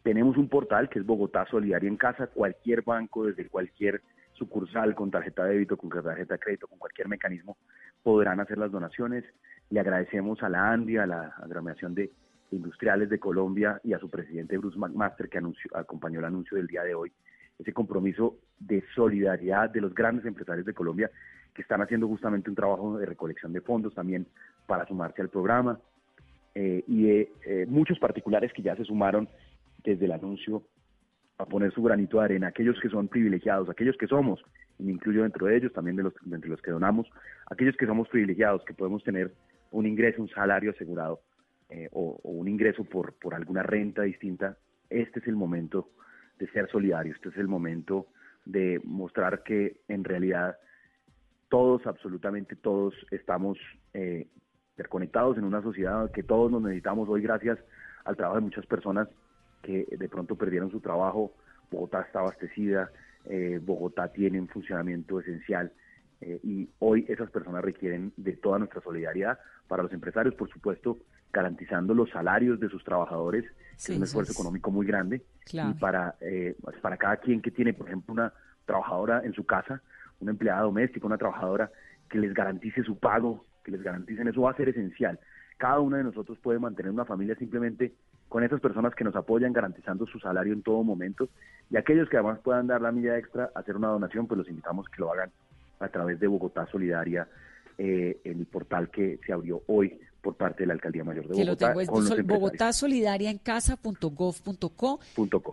tenemos un portal que es Bogotá Solidaria en Casa. Cualquier banco, desde cualquier sucursal, con tarjeta de débito, con tarjeta de crédito, con cualquier mecanismo, podrán hacer las donaciones. Le agradecemos a la ANDI, a la agremiación de Industriales de Colombia y a su presidente Bruce McMaster, que acompañó el anuncio del día de hoy, ese compromiso de solidaridad de los grandes empresarios de Colombia que están haciendo justamente un trabajo de recolección de fondos también para sumarse al programa, eh, y de eh, muchos particulares que ya se sumaron desde el anuncio a poner su granito de arena, aquellos que son privilegiados, aquellos que somos, y me incluyo dentro de ellos, también de los, entre los que donamos, aquellos que somos privilegiados, que podemos tener un ingreso, un salario asegurado eh, o, un ingreso por, por alguna renta distinta, este es el momento de ser solidario, este es el momento de mostrar que en realidad todos, absolutamente todos, estamos eh, interconectados en una sociedad que todos nos necesitamos hoy gracias al trabajo de muchas personas que de pronto perdieron su trabajo, Bogotá está abastecida, eh, Bogotá tiene un funcionamiento esencial y hoy esas personas requieren de toda nuestra solidaridad para los empresarios, por supuesto, garantizando los salarios de sus trabajadores, que es un esfuerzo económico muy grande, y para, eh, pues, para cada quien que tiene, por ejemplo, una trabajadora en su casa, una empleada doméstica, una trabajadora que les garantice su pago, que les garanticen, eso va a ser esencial. Cada uno de nosotros puede mantener una familia simplemente con esas personas que nos apoyan garantizando su salario en todo momento y aquellos que además puedan dar la milla extra, hacer una donación, pues los invitamos que lo hagan a través de Bogotá Solidaria, eh, el portal que se abrió hoy por parte de la Alcaldía Mayor de Bogotá. Que lo tengo es Bogotá Solidaria en casa.gov.co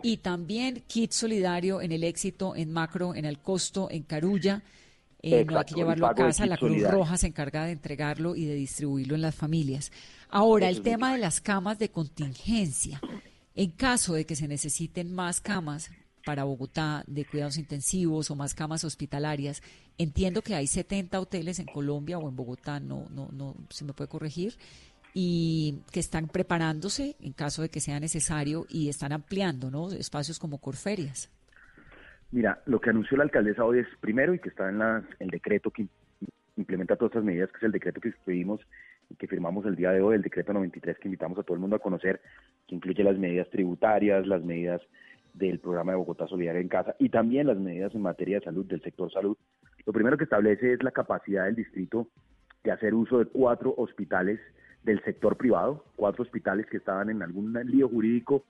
y también Kit Solidario en el éxito, en Macro, en el costo, en Carulla. Eh, no hay que llevarlo a casa, la Cruz Roja se encarga de entregarlo y de distribuirlo en las familias. Ahora, el tema de las camas de contingencia. En caso de que se necesiten más camas para Bogotá de cuidados intensivos o más camas hospitalarias, entiendo que hay 70 hoteles en Colombia o en Bogotá, no, no, no, se me puede corregir, y que están preparándose en caso de que sea necesario y están ampliando, ¿no? Espacios como Corferias. Mira, lo que anunció la alcaldesa hoy es primero y que está en el decreto que implementa todas estas medidas, que es el decreto que escribimos y que firmamos el día de hoy, el decreto 93 que invitamos a todo el mundo a conocer, que incluye las medidas tributarias, las medidas del programa de Bogotá Solidaria en Casa y también las medidas en materia de salud del sector salud. Lo primero que establece es la capacidad del distrito de hacer uso de cuatro hospitales del sector privado, cuatro hospitales que estaban en algún lío jurídico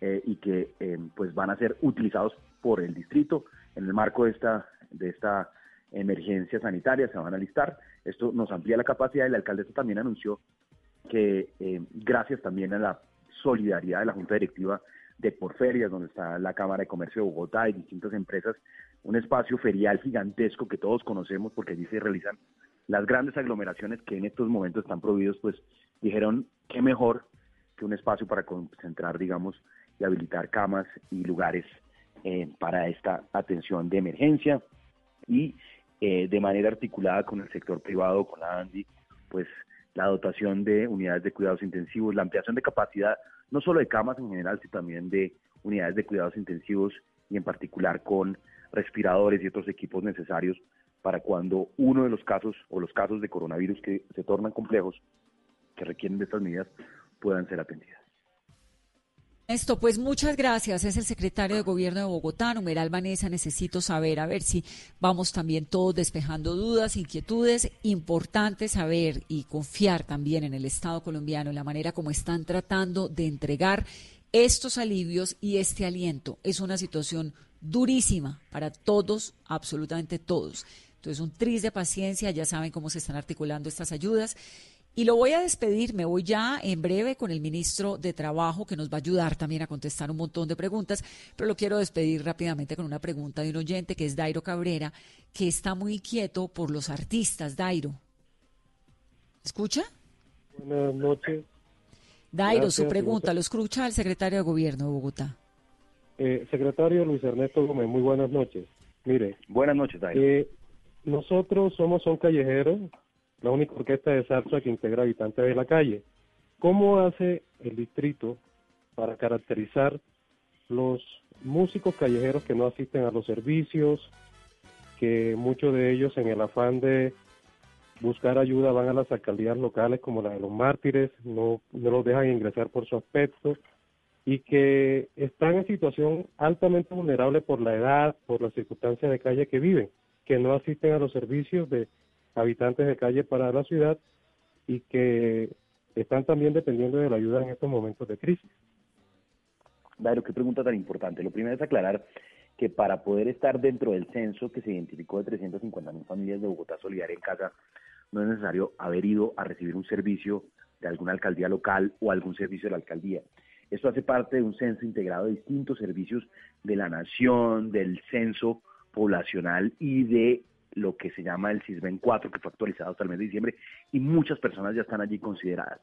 eh, y que eh, pues van a ser utilizados por el distrito en el marco de esta, de esta emergencia sanitaria, se van a listar. Esto nos amplía la capacidad y la alcaldesa también anunció que eh, gracias también a la solidaridad de la Junta Directiva de Porferias, donde está la Cámara de Comercio de Bogotá y distintas empresas, un espacio ferial gigantesco que todos conocemos porque allí se realizan las grandes aglomeraciones que en estos momentos están prohibidos, pues dijeron qué mejor que un espacio para concentrar, digamos, y habilitar camas y lugares eh, para esta atención de emergencia y eh, de manera articulada con el sector privado, con la ANDI, pues la dotación de unidades de cuidados intensivos, la ampliación de capacidad, no solo de camas en general, sino también de unidades de cuidados intensivos y en particular con respiradores y otros equipos necesarios para cuando uno de los casos o los casos de coronavirus que se tornan complejos, que requieren de estas medidas, puedan ser atendidas. Esto, pues muchas gracias. Es el secretario de Gobierno de Bogotá, numeral Vanessa. Necesito saber, a ver si vamos también todos despejando dudas, inquietudes. Importante saber y confiar también en el Estado colombiano, en la manera como están tratando de entregar estos alivios y este aliento. Es una situación durísima para todos, absolutamente todos. Entonces, un tris de paciencia, ya saben cómo se están articulando estas ayudas y lo voy a despedir, me voy ya en breve con el ministro de Trabajo que nos va a ayudar también a contestar un montón de preguntas, pero lo quiero despedir rápidamente con una pregunta de un oyente que es Dairo Cabrera, que está muy inquieto por los artistas. Dairo. ¿Escucha? Buenas noches. Dairo, su pregunta, lo escucha el secretario de Gobierno de Bogotá. Eh, secretario Luis Ernesto Gómez, muy buenas noches. Mire. Buenas noches. Eh, nosotros somos un callejero la única orquesta de salsa que integra habitantes de la calle. ¿Cómo hace el distrito para caracterizar los músicos callejeros que no asisten a los servicios, que muchos de ellos en el afán de buscar ayuda van a las alcaldías locales como la de los mártires, no, no los dejan ingresar por su aspecto y que están en situación altamente vulnerable por la edad, por las circunstancias de calle que viven, que no asisten a los servicios de habitantes de calle para la ciudad y que están también dependiendo de la ayuda en estos momentos de crisis. Dairo, qué pregunta tan importante. Lo primero es aclarar que para poder estar dentro del censo que se identificó de 350 mil familias de Bogotá Solidaria en casa, no es necesario haber ido a recibir un servicio de alguna alcaldía local o algún servicio de la alcaldía. Esto hace parte de un censo integrado de distintos servicios de la nación, del censo poblacional y de lo que se llama el CISBEN 4, que fue actualizado hasta el mes de diciembre, y muchas personas ya están allí consideradas.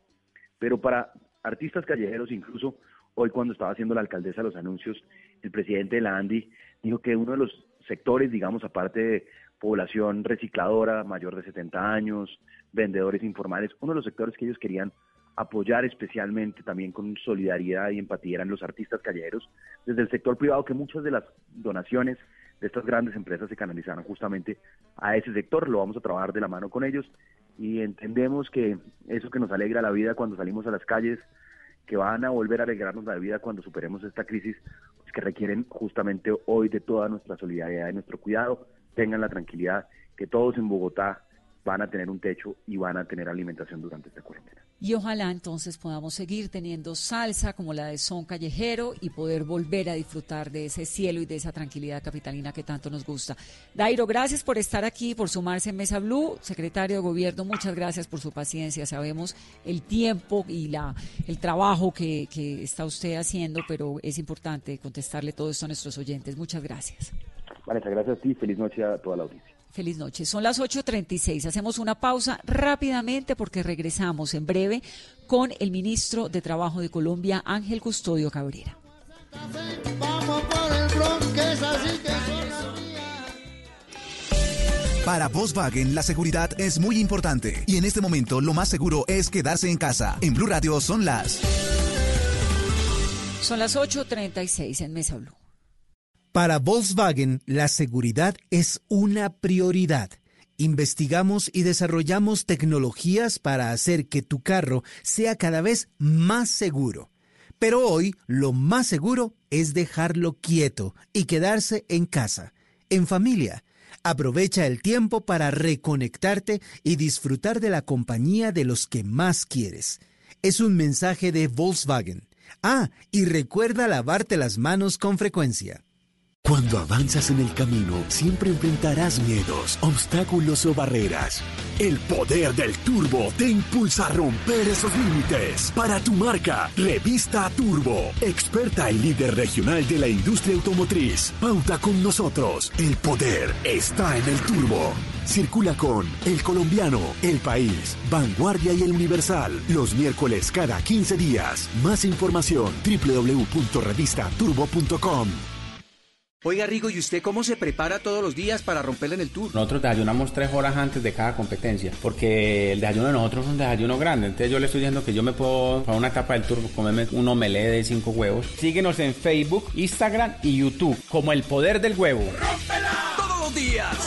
Pero para artistas callejeros, incluso hoy cuando estaba haciendo la alcaldesa los anuncios, el presidente de la ANDI dijo que uno de los sectores, digamos, aparte de población recicladora, mayor de 70 años, vendedores informales, uno de los sectores que ellos querían apoyar especialmente también con solidaridad y empatía eran los artistas callejeros, desde el sector privado, que muchas de las donaciones de estas grandes empresas se canalizaron justamente a ese sector. Lo vamos a trabajar de la mano con ellos y entendemos que eso que nos alegra la vida cuando salimos a las calles, que van a volver a alegrarnos la vida cuando superemos esta crisis, pues que requieren justamente hoy de toda nuestra solidaridad y nuestro cuidado, tengan la tranquilidad que todos en Bogotá van a tener un techo y van a tener alimentación durante esta cuarentena. Y ojalá entonces podamos seguir teniendo salsa como la de son callejero y poder volver a disfrutar de ese cielo y de esa tranquilidad capitalina que tanto nos gusta. Dairo, gracias por estar aquí, por sumarse en Mesa Blue. Secretario de Gobierno, muchas gracias por su paciencia. Sabemos el tiempo y la, el trabajo que, que está usted haciendo, pero es importante contestarle todo esto a nuestros oyentes. Muchas gracias. Vanessa, gracias a ti. Feliz noche a toda la audiencia. Feliz noche. Son las 8.36. Hacemos una pausa rápidamente porque regresamos en breve con el ministro de Trabajo de Colombia, Ángel Custodio Cabrera. Para Volkswagen la seguridad es muy importante y en este momento lo más seguro es quedarse en casa. En Blue Radio son las Son las 8.36 en Mesa Blue. Para Volkswagen, la seguridad es una prioridad. Investigamos y desarrollamos tecnologías para hacer que tu carro sea cada vez más seguro. Pero hoy lo más seguro es dejarlo quieto y quedarse en casa, en familia. Aprovecha el tiempo para reconectarte y disfrutar de la compañía de los que más quieres. Es un mensaje de Volkswagen. Ah, y recuerda lavarte las manos con frecuencia. Cuando avanzas en el camino, siempre enfrentarás miedos, obstáculos o barreras. El poder del turbo te impulsa a romper esos límites. Para tu marca, Revista Turbo, experta y líder regional de la industria automotriz. Pauta con nosotros. El poder está en el turbo. Circula con El Colombiano, El País, Vanguardia y El Universal. Los miércoles cada 15 días. Más información www.revistaturbo.com. Oiga, Rigo, ¿y usted cómo se prepara todos los días para romperle en el tour? Nosotros desayunamos tres horas antes de cada competencia, porque el desayuno de nosotros es un desayuno grande. Entonces yo le estoy diciendo que yo me puedo, para una etapa del tour, comerme un omelette de cinco huevos. Síguenos en Facebook, Instagram y YouTube, como El Poder del Huevo. ¡Rómpela! ¡Todos los días!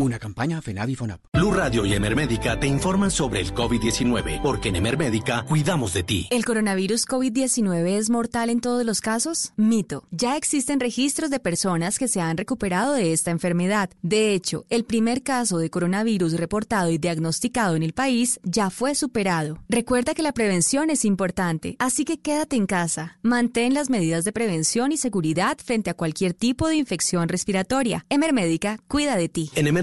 Una campaña FENAVI FONAP. Blue Radio y Emermédica te informan sobre el COVID-19, porque en Emermédica cuidamos de ti. ¿El coronavirus COVID-19 es mortal en todos los casos? Mito. Ya existen registros de personas que se han recuperado de esta enfermedad. De hecho, el primer caso de coronavirus reportado y diagnosticado en el país ya fue superado. Recuerda que la prevención es importante, así que quédate en casa. Mantén las medidas de prevención y seguridad frente a cualquier tipo de infección respiratoria. Emermédica cuida de ti. En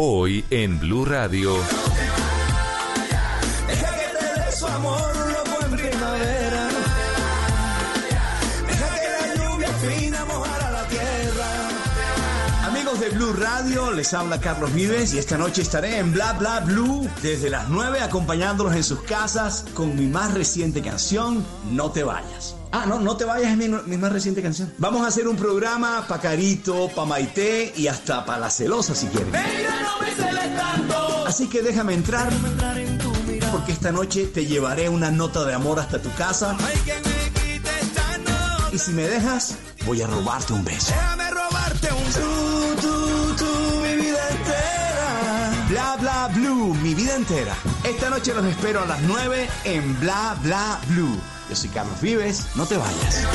Hoy en Blue Radio. Amigos de Blue Radio, les habla Carlos Vives y esta noche estaré en Bla Bla Blue desde las 9 acompañándolos en sus casas con mi más reciente canción, No te vayas. Ah, no, no te vayas es mi, mi más reciente canción. Vamos a hacer un programa pa' Carito, pa' Maite y hasta pa' La Celosa si quieren. Así que déjame entrar porque esta noche te llevaré una nota de amor hasta tu casa. Y si me dejas, voy a robarte un beso. Déjame robarte un tú, tú, tú, mi vida entera. Bla bla blue, mi vida entera. Esta noche los espero a las 9 en Bla bla blue. Yo soy Carlos Vives, no te vayas.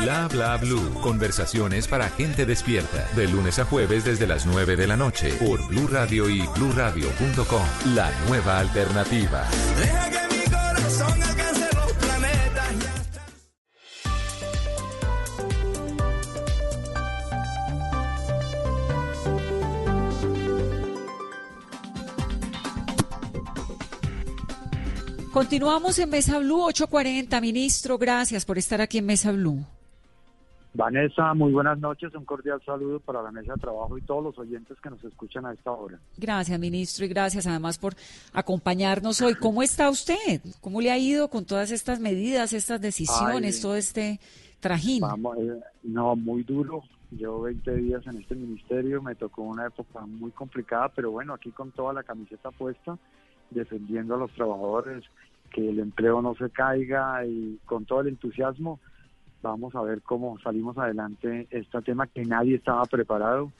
Bla bla blue. Conversaciones para gente despierta. De lunes a jueves desde las 9 de la noche por Blue Radio y bluradio.com. La nueva alternativa. Continuamos en Mesa Blue 840. Ministro, gracias por estar aquí en Mesa Blue. Vanessa, muy buenas noches. Un cordial saludo para la mesa de trabajo y todos los oyentes que nos escuchan a esta hora. Gracias, ministro, y gracias además por acompañarnos hoy. ¿Cómo está usted? ¿Cómo le ha ido con todas estas medidas, estas decisiones, Ay, todo este trajín? Vamos, eh, no, muy duro, Yo 20 días en este ministerio, me tocó una época muy complicada, pero bueno, aquí con toda la camiseta puesta, defendiendo a los trabajadores, que el empleo no se caiga y con todo el entusiasmo, vamos a ver cómo salimos adelante este tema que nadie estaba preparado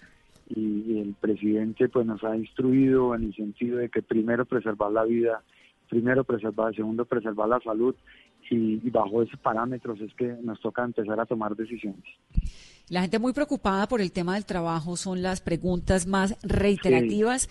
y el presidente pues nos ha instruido en el sentido de que primero preservar la vida, primero preservar, segundo preservar la salud y, y bajo esos parámetros es que nos toca empezar a tomar decisiones. La gente muy preocupada por el tema del trabajo son las preguntas más reiterativas.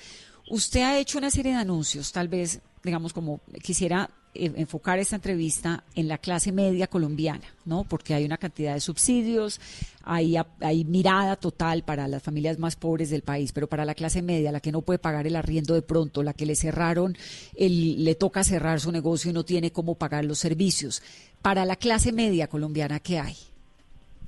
Usted ha hecho una serie de anuncios, tal vez, digamos, como quisiera enfocar esta entrevista en la clase media colombiana, ¿no? Porque hay una cantidad de subsidios, hay, hay mirada total para las familias más pobres del país, pero para la clase media, la que no puede pagar el arriendo de pronto, la que le cerraron, el, le toca cerrar su negocio y no tiene cómo pagar los servicios. Para la clase media colombiana, ¿qué hay?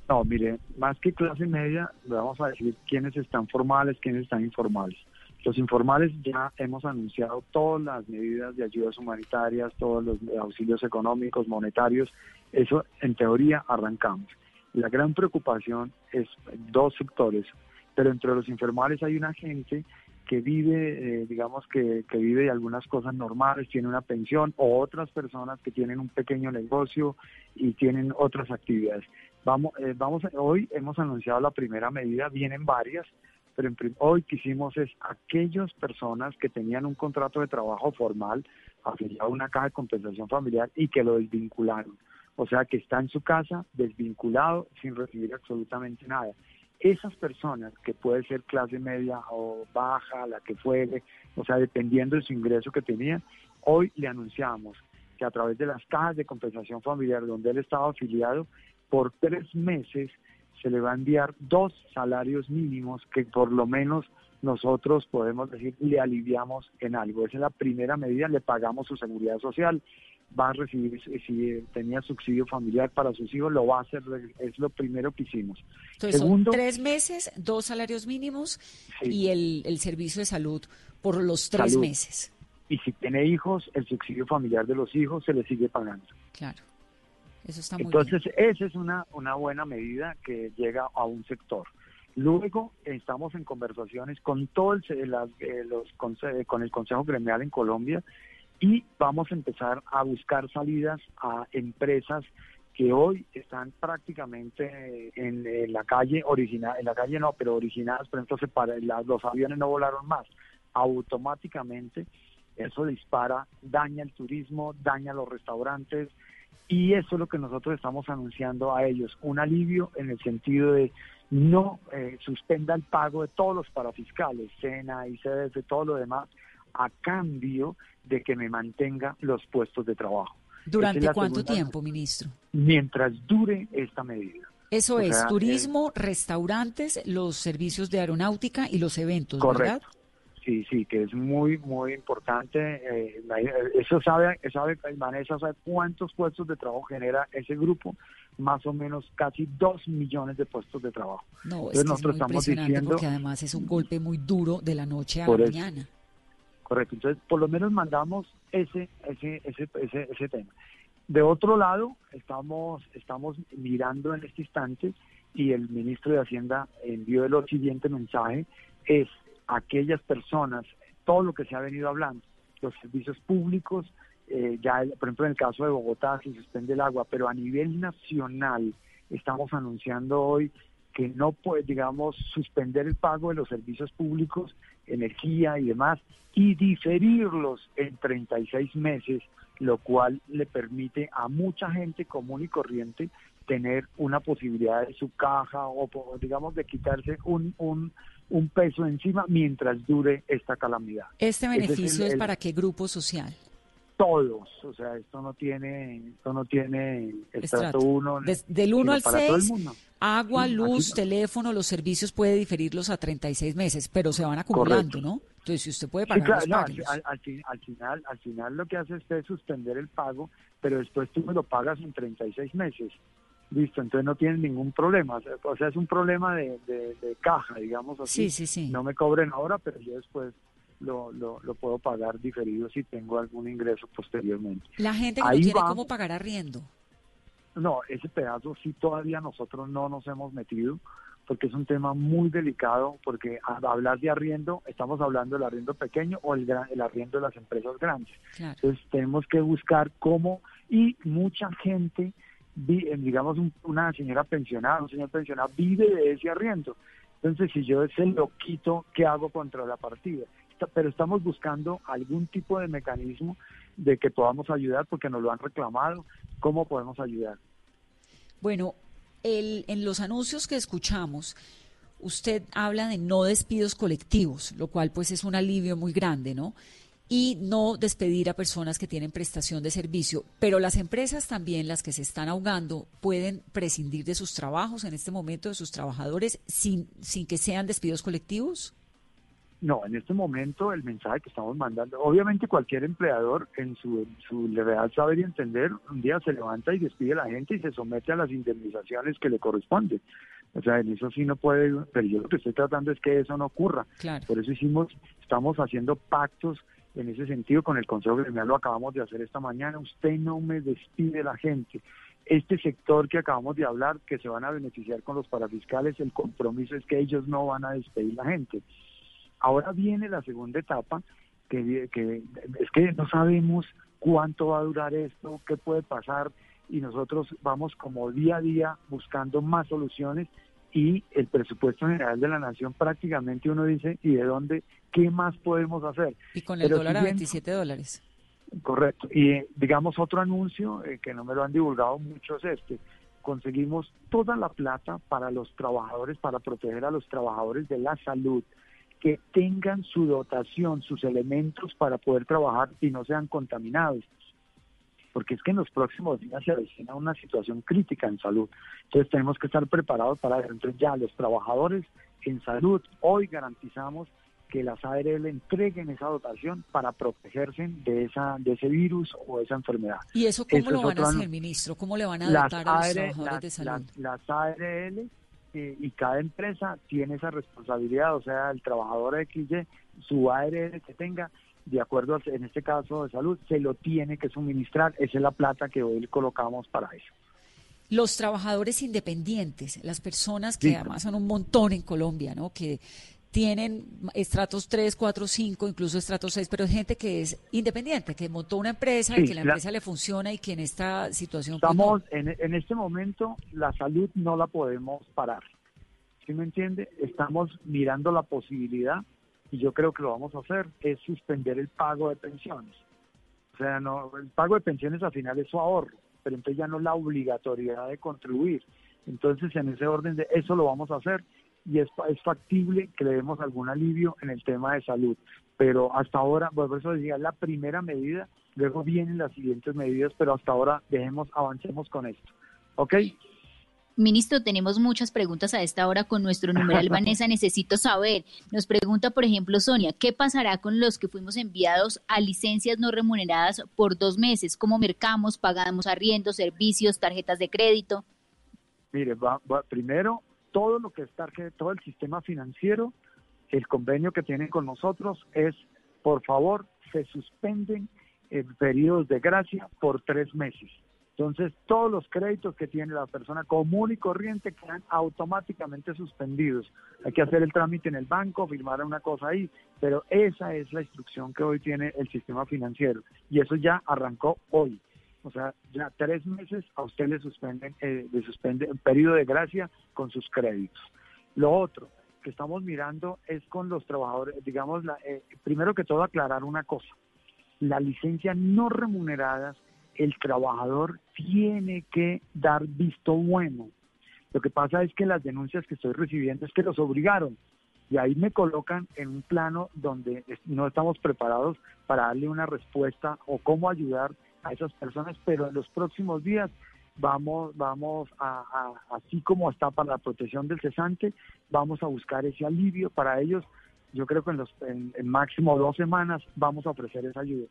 No, mire, más que clase media, vamos a decir quiénes están formales, quiénes están informales. Los informales ya hemos anunciado todas las medidas de ayudas humanitarias, todos los auxilios económicos, monetarios. Eso en teoría arrancamos. La gran preocupación es dos sectores, pero entre los informales hay una gente que vive, eh, digamos que, que, vive de algunas cosas normales, tiene una pensión, o otras personas que tienen un pequeño negocio y tienen otras actividades. Vamos, eh, vamos, hoy hemos anunciado la primera medida, vienen varias, pero hoy quisimos es aquellas personas que tenían un contrato de trabajo formal afiliado a una caja de compensación familiar y que lo desvincularon. O sea, que está en su casa desvinculado sin recibir absolutamente nada. Esas personas, que puede ser clase media o baja, la que fuere, o sea, dependiendo de su ingreso que tenían, hoy le anunciamos que a través de las cajas de compensación familiar donde él estaba afiliado, por tres meses se le va a enviar dos salarios mínimos que por lo menos nosotros podemos decir le aliviamos en algo. Esa es la primera medida, le pagamos su seguridad social, va a recibir, si tenía subsidio familiar para sus hijos, lo va a hacer, es lo primero que hicimos. Entonces Segundo, son tres meses, dos salarios mínimos y el, servicio de salud por los tres meses. Y si tiene hijos, el subsidio familiar de los hijos se le sigue pagando. Claro. Entonces, esa es una, una buena medida que llega a un sector. Luego estamos en conversaciones con todo el, eh, los, con el Consejo Gremial en Colombia y vamos a empezar a buscar salidas a empresas que hoy están prácticamente en, la calle original, en la calle no, pero originadas, por ejemplo, se para, los aviones no volaron más. Automáticamente eso dispara, daña el turismo, daña los restaurantes, y eso es lo que nosotros estamos anunciando a ellos, un alivio en el sentido de no eh, suspenda el pago de todos los parafiscales, SENA, ICDF, todo lo demás, a cambio de que me mantenga los puestos de trabajo. ¿Durante cuánto tiempo, ministro? Mientras dure esta medida. Eso es, turismo, restaurantes, los servicios de aeronáutica y los eventos, correcto. ¿verdad? Sí, sí, que es muy, muy importante. Eh, eso sabe, sabe, Vanessa sabe cuántos puestos de trabajo genera ese grupo, más o menos casi dos millones de puestos de trabajo. No, es, nosotros estamos diciendo porque además es un golpe muy duro de la noche a la mañana. Correcto, entonces por lo menos mandamos ese, ese, ese, ese, ese tema. De otro lado, estamos, estamos mirando en este instante y el ministro de Hacienda envió el siguiente mensaje, es aquellas personas, todo lo que se ha venido hablando, los servicios públicos, eh, ya por ejemplo en el caso de Bogotá se suspende el agua, pero a nivel nacional estamos anunciando hoy que no puede, digamos, suspender el pago de los servicios públicos, energía y demás, y diferirlos en 36 meses, lo cual le permite a mucha gente común y corriente tener una posibilidad de su caja o, digamos, de quitarse un, un, un peso encima mientras dure esta calamidad. ¿Este beneficio es, para qué grupo social? Todos, o sea, esto no tiene, esto no tiene estrato uno. del 1 al 6, agua, luz, teléfono, los servicios puede diferirlos a 36 meses, pero se van acumulando, ¿no? Entonces, si usted puede pagar sí, al, al, final, al final lo que hace usted es suspender el pago, pero después tú me lo pagas en 36 meses. Listo, entonces no tienen ningún problema. O sea, es un problema de, caja, digamos así. Sí, sí, sí. No me cobren ahora, pero yo después lo, lo, puedo pagar diferido si tengo algún ingreso posteriormente. La gente que no tiene cómo pagar arriendo. No, ese pedazo sí todavía nosotros no nos hemos metido porque es un tema muy delicado, porque al hablar de arriendo, estamos hablando del arriendo pequeño o el, el arriendo de las empresas grandes. Entonces tenemos que buscar cómo, y mucha gente, digamos una señora pensionada, un señor pensionado, vive de ese arriendo. Entonces si yo se lo quito, ¿qué hago contra la partida? Pero estamos buscando algún tipo de mecanismo de que podamos ayudar porque nos lo han reclamado, ¿cómo podemos ayudar? Bueno, el, en los anuncios que escuchamos, usted habla de no despidos colectivos, lo cual pues es un alivio muy grande, ¿no? Y no despedir a personas que tienen prestación de servicio. Pero las empresas también, las que se están ahogando, pueden prescindir de sus trabajos en este momento, de sus trabajadores, sin, sin que sean despidos colectivos. No, en este momento el mensaje que estamos mandando, obviamente cualquier empleador en su, su real saber y entender, un día se levanta y despide a la gente y se somete a las indemnizaciones que le corresponden. O sea, en eso sí no puede, pero yo lo que estoy tratando es que eso no ocurra. Por eso hicimos, estamos haciendo pactos en ese sentido con el Consejo Gremial, lo acabamos de hacer esta mañana, usted no me despide la gente. Este sector que acabamos de hablar, que se van a beneficiar con los parafiscales, el compromiso es que ellos no van a despedir la gente. Ahora viene la segunda etapa, que, es que no sabemos cuánto va a durar esto, qué puede pasar, y nosotros vamos como día a día buscando más soluciones y el presupuesto general de la nación prácticamente uno dice, ¿y de dónde? ¿Qué más podemos hacer? Y con el dólar a 27 dólares. Correcto. Y digamos otro anuncio eh, que no me lo han divulgado mucho es este. Conseguimos toda la plata para los trabajadores, para proteger a los trabajadores de la salud, que tengan su dotación, sus elementos para poder trabajar y no sean contaminados. Porque es que en los próximos días se avecina una situación crítica en salud. Entonces tenemos que estar preparados para eso. Entonces ya los trabajadores en salud, hoy garantizamos que las ARL entreguen esa dotación para protegerse de esa de ese virus o esa enfermedad. ¿Y eso cómo lo van a hacer, ministro? ¿Cómo le van a dotar a los trabajadores de salud? Las, las ARL y cada empresa tiene esa responsabilidad, o sea, el trabajador XY, su ARL que tenga, de acuerdo en este caso de salud, se lo tiene que suministrar, esa es la plata que hoy colocamos para eso. Los trabajadores independientes, las personas que además son un montón en Colombia, ¿no? Que tienen estratos 3, 4, 5, incluso estratos 6, pero es gente que es independiente, que montó una empresa y que la, empresa le funciona y que en esta situación... Pues, Estamos, en, en este momento, la salud no la podemos parar. ¿Sí me entiende? Estamos mirando la posibilidad, y yo creo que lo vamos a hacer, es suspender el pago de pensiones. O sea, no, el pago de pensiones al final es su ahorro, pero entonces ya no la obligatoriedad de contribuir. Entonces, en ese orden de eso lo vamos a hacer y es, es factible que le demos algún alivio en el tema de salud. Pero hasta ahora, pues, por eso decía, la primera medida, luego vienen las siguientes medidas, pero hasta ahora dejemos, avancemos con esto. ¿Ok? Ministro, tenemos muchas preguntas a esta hora con nuestro numeral Vanessa. Necesito saber. Nos pregunta, por ejemplo, Sonia, ¿qué pasará con los que fuimos enviados a licencias no remuneradas por dos meses? ¿Cómo mercamos, pagamos arriendo, servicios, tarjetas de crédito? Mire, va, primero todo lo que está, todo el sistema financiero, el convenio que tienen con nosotros es, por favor, se suspenden periodos de gracia por tres meses. Entonces, todos los créditos que tiene la persona común y corriente quedan automáticamente suspendidos. Hay que hacer el trámite en el banco, firmar una cosa ahí, pero esa es la instrucción que hoy tiene el sistema financiero y eso ya arrancó hoy. O sea, ya tres meses a usted le suspenden, eh, le suspende el periodo de gracia con sus créditos. Lo otro que estamos mirando es con los trabajadores, digamos, la, eh, primero que todo aclarar una cosa. La licencia no remunerada, el trabajador tiene que dar visto bueno. Lo que pasa es que las denuncias que estoy recibiendo es que los obligaron y ahí me colocan en un plano donde no estamos preparados para darle una respuesta o cómo ayudar a esas personas, pero en los próximos días vamos, vamos a, así como está para la protección del cesante, vamos a buscar ese alivio para ellos. Yo creo que en, los, en, máximo dos semanas vamos a ofrecer esa ayuda.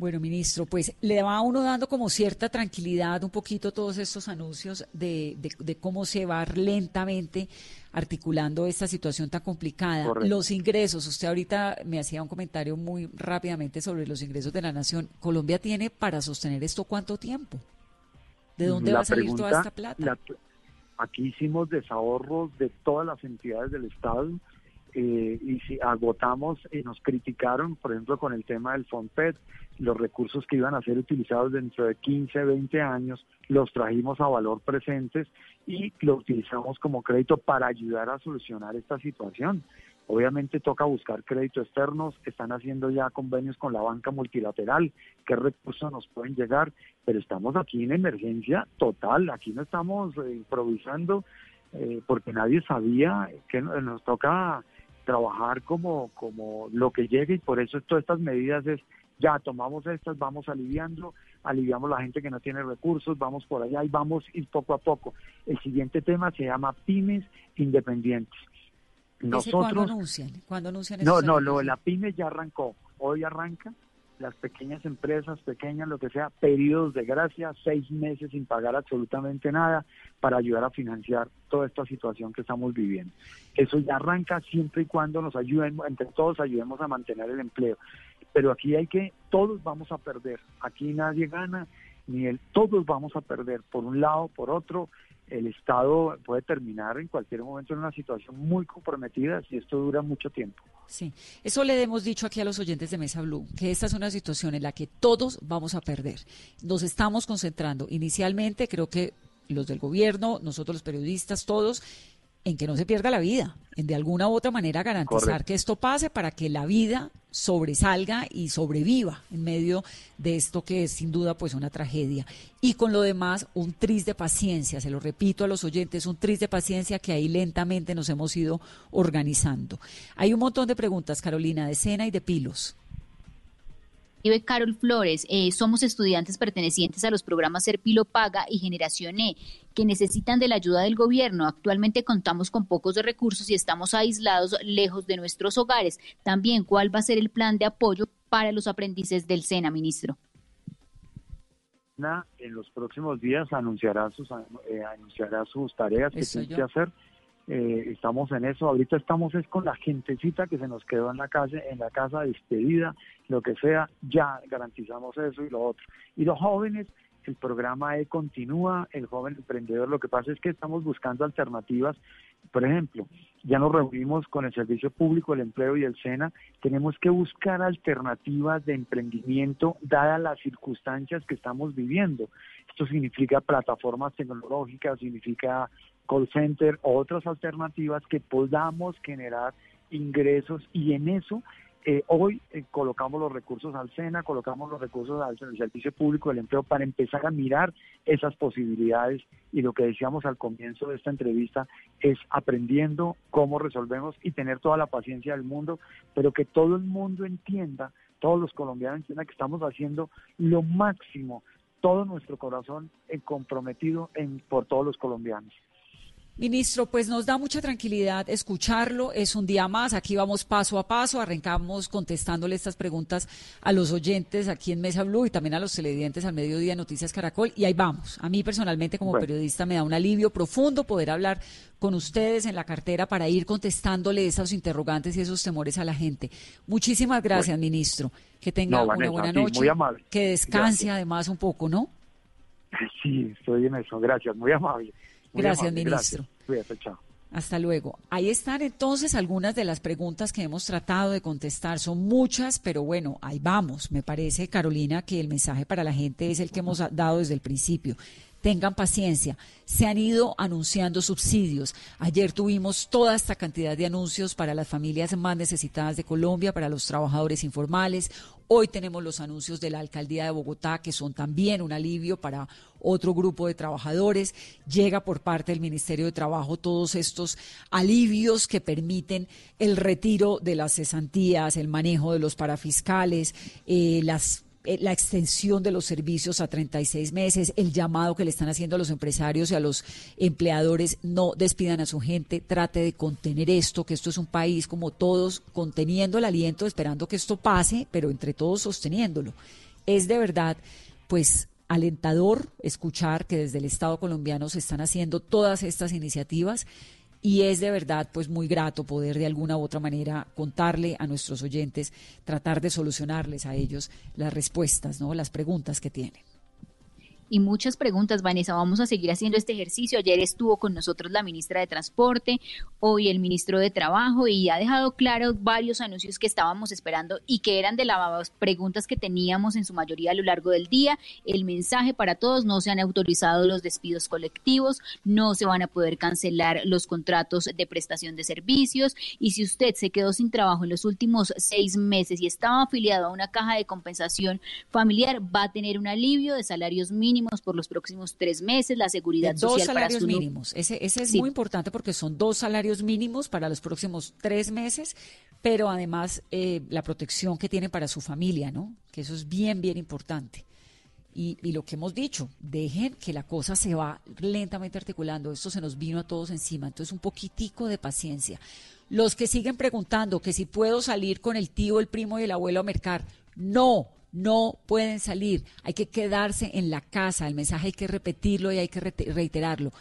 Bueno, ministro, pues le va a uno dando como cierta tranquilidad un poquito todos estos anuncios de, de, cómo se va lentamente articulando esta situación tan complicada. Los ingresos, usted ahorita me hacía un comentario muy rápidamente sobre los ingresos de la nación. ¿Colombia tiene para sostener esto cuánto tiempo? ¿De dónde va a salir toda esta plata? Aquí hicimos desahorros de todas las entidades del Estado eh, y si agotamos y nos criticaron, por ejemplo, con el tema del FONPET, los recursos que iban a ser utilizados dentro de 15, 20 años, los trajimos a valor presentes y lo utilizamos como crédito para ayudar a solucionar esta situación. Obviamente toca buscar crédito externos, están haciendo ya convenios con la banca multilateral, qué recursos nos pueden llegar, pero estamos aquí en emergencia total, aquí no estamos eh, improvisando eh, porque nadie sabía que nos toca trabajar como, como lo que llegue y por eso todas estas medidas es ya tomamos estas, vamos aliviando, aliviamos la gente que no tiene recursos, vamos por allá y vamos ir poco a poco. El siguiente tema se llama pymes independientes. Nosotros, ¿Cuándo anuncian? ¿Cuándo anuncian No, no, lo, la pyme ya arrancó, hoy arranca, las pequeñas empresas, pequeñas, lo que sea, periodos de gracia, seis meses sin pagar absolutamente nada para ayudar a financiar toda esta situación que estamos viviendo. Eso ya arranca siempre y cuando nos ayuden, entre todos ayudemos a mantener el empleo. Pero aquí hay que, todos vamos a perder, aquí nadie gana, ni el, todos vamos a perder, por un lado, por otro, el Estado puede terminar en cualquier momento en una situación muy comprometida si esto dura mucho tiempo. Sí, eso le hemos dicho aquí a los oyentes de Mesa Blue, que esta es una situación en la que todos vamos a perder. Nos estamos concentrando inicialmente, creo que los del gobierno, nosotros los periodistas, todos, en que no se pierda la vida, en de alguna u otra manera garantizar que esto pase para que la vida sobresalga y sobreviva en medio de esto que es sin duda pues una tragedia. Y con lo demás, un tris de paciencia, se lo repito a los oyentes, un tris de paciencia que ahí lentamente nos hemos ido organizando. Hay un montón de preguntas, Carolina, de Cena y de Pilos. Vive Carol Flores, eh, somos estudiantes pertenecientes a los programas Serpilo Paga y Generación E, que necesitan de la ayuda del gobierno. Actualmente contamos con pocos de recursos y estamos aislados lejos de nuestros hogares. También, ¿cuál va a ser el plan de apoyo para los aprendices del SENA, ministro? En los próximos días anunciará sus, eh, anunciará sus tareas que tiene que hacer eh, estamos en eso, ahorita estamos es con la gentecita que se nos quedó en la calle, en la casa despedida, lo que sea, ya garantizamos eso y lo otro. Y los jóvenes, el programa E continúa, el joven emprendedor, lo que pasa es que estamos buscando alternativas, por ejemplo, ya nos reunimos con el Servicio Público, el Empleo y el SENA, tenemos que buscar alternativas de emprendimiento dadas las circunstancias que estamos viviendo. Esto significa plataformas tecnológicas, significa call center o otras alternativas que podamos generar ingresos y en eso eh, hoy eh, colocamos los recursos al SENA, colocamos los recursos al Servicio Público del Empleo para empezar a mirar esas posibilidades y lo que decíamos al comienzo de esta entrevista es aprendiendo cómo resolvemos y tener toda la paciencia del mundo, pero que todo el mundo entienda, todos los colombianos entiendan que estamos haciendo lo máximo, todo nuestro corazón eh, comprometido en, por todos los colombianos. Ministro, pues nos da mucha tranquilidad escucharlo. Es un día más. Aquí vamos paso a paso. Arrancamos contestándole estas preguntas a los oyentes aquí en Mesa Blue y también a los televidentes al mediodía Noticias Caracol. Y ahí vamos. A mí personalmente como periodista me da un alivio profundo poder hablar con ustedes en la cartera para ir contestándole esos interrogantes y esos temores a la gente. Muchísimas gracias, ministro. Que tenga una buena noche. Que descanse además un poco, ¿no? Sí, estoy en eso. Gracias. Muy amable gracias, ministro. Hasta luego. Ahí están entonces algunas de las preguntas que hemos tratado de contestar. Son muchas, pero bueno, ahí vamos. Me parece, Carolina, que el mensaje para la gente es el que hemos dado desde el principio tengan paciencia. Se han ido anunciando subsidios. Ayer tuvimos toda esta cantidad de anuncios para las familias más necesitadas de Colombia, para los trabajadores informales. Hoy tenemos los anuncios de la alcaldía de Bogotá, que son también un alivio para otro grupo de trabajadores. Llega por parte del Ministerio de Trabajo todos estos alivios que permiten el retiro de las cesantías, el manejo de los parafiscales, eh, las la extensión de los servicios a 36 meses, el llamado que le están haciendo a los empresarios y a los empleadores, no despidan a su gente, trate de contener esto, que esto es un país como todos, conteniendo el aliento, esperando que esto pase, pero entre todos sosteniéndolo. Es de verdad, pues alentador escuchar que desde el Estado colombiano se están haciendo todas estas iniciativas y es de verdad pues muy grato poder de alguna u otra manera contarle a nuestros oyentes, tratar de solucionarles a ellos las respuestas, ¿no? las preguntas que tienen. Y muchas preguntas, Vanessa. Vamos a seguir haciendo este ejercicio. Ayer estuvo con nosotros la ministra de Transporte, hoy el ministro de Trabajo y ha dejado claro varios anuncios que estábamos esperando y que eran de las preguntas que teníamos en su mayoría a lo largo del día. El mensaje para todos, no se han autorizado los despidos colectivos, no se van a poder cancelar los contratos de prestación de servicios y si usted se quedó sin trabajo en los últimos seis meses y estaba afiliado a una caja de compensación familiar, va a tener un alivio de salarios mínimos por los próximos tres meses, la seguridad social dos salarios mínimos. Ese, ese es muy importante porque son dos salarios mínimos para los próximos tres meses, pero además eh, la protección que tiene para su familia, ¿no? Que eso es bien, bien importante. Y, y, lo que hemos dicho, dejen que la cosa se va lentamente articulando. Esto se nos vino a todos encima. Entonces, un poquitico de paciencia. Los que siguen preguntando que si puedo salir con el tío, el primo y el abuelo a mercar, no no pueden salir, hay que quedarse en la casa, el mensaje hay que repetirlo y hay que reiterarlo.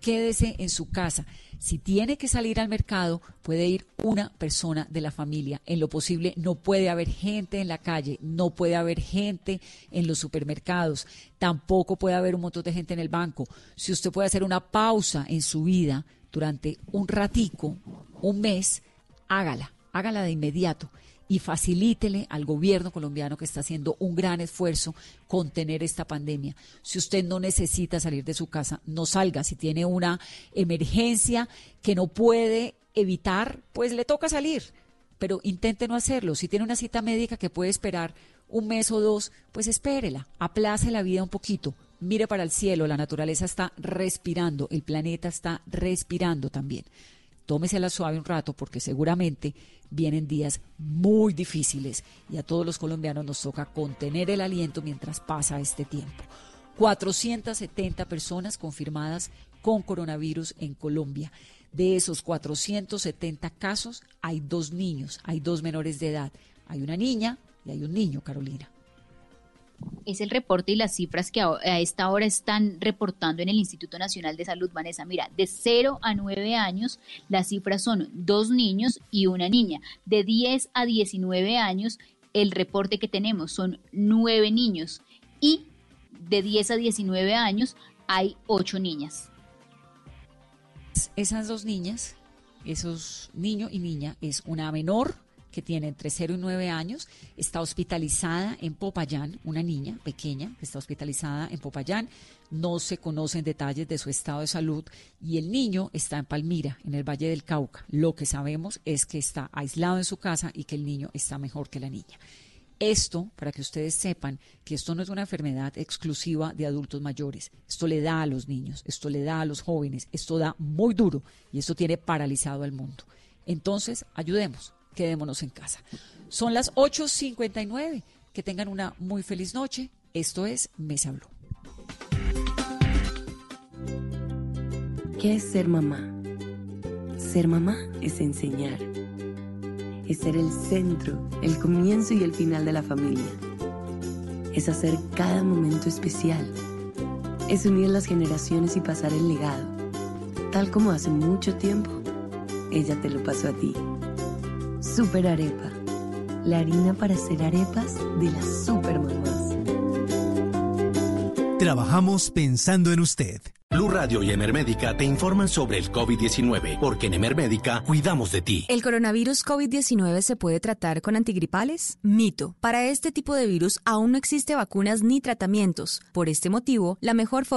Quédese en su casa. Si tiene que salir al mercado, puede ir una persona de la familia. En lo posible, no puede haber gente en la calle, no puede haber gente en los supermercados, tampoco puede haber un montón de gente en el banco. Si usted puede hacer una pausa en su vida durante un ratico, un mes, hágala, hágala de inmediato y facilítele al gobierno colombiano que está haciendo un gran esfuerzo contener esta pandemia. Si usted no necesita salir de su casa, no salga. Si tiene una emergencia que no puede evitar, pues le toca salir. Pero intente no hacerlo. Si tiene una cita médica que puede esperar un mes o dos, pues espérela, aplace la vida un poquito. Mire para el cielo, la naturaleza está respirando, el planeta está respirando también. Tómesela suave un rato porque seguramente vienen días muy difíciles y a todos los colombianos nos toca contener el aliento mientras pasa este tiempo. 470 personas confirmadas con coronavirus en Colombia. De esos 470 casos hay dos niños, hay dos menores de edad. Hay una niña y hay un niño, Carolina es el reporte y las cifras que a esta hora están reportando en el Instituto Nacional de Salud, Vanessa. Mira, de 0 a 9 años, las cifras son dos niños y una niña. De 10 a 19 años, el reporte que tenemos son nueve niños. Y de 10 a 19 años, hay ocho niñas. Esas dos niñas, esos niño y niña, es una menor que tiene entre 0 y 9 años, está hospitalizada en Popayán, una niña pequeña que está hospitalizada en Popayán, no se conocen detalles de su estado de salud y el niño está en Palmira, en el Valle del Cauca. Lo que sabemos es que está aislado en su casa y que el niño está mejor que la niña. Esto, para que ustedes sepan que esto no es una enfermedad exclusiva de adultos mayores, esto le da a los niños, esto le da a los jóvenes, esto da muy duro y esto tiene paralizado al mundo. Entonces, ayudemos, quedémonos en casa. Son las 8.59. Que tengan una muy feliz noche. Esto es Mesa Blue. ¿Qué es ser mamá? Ser mamá es enseñar. Es ser el centro, el comienzo y el final de la familia. Es hacer cada momento especial. Es unir las generaciones y pasar el legado. Tal como hace mucho tiempo, ella te lo pasó a ti. Super Arepa, la harina para hacer arepas de las super mamás. Trabajamos pensando en usted. Blue Radio y Emermédica te informan sobre el COVID-19, porque en Emermédica cuidamos de ti. ¿El coronavirus COVID-19 se puede tratar con antigripales? Mito. Para este tipo de virus aún no existe vacunas ni tratamientos. Por este motivo, la mejor forma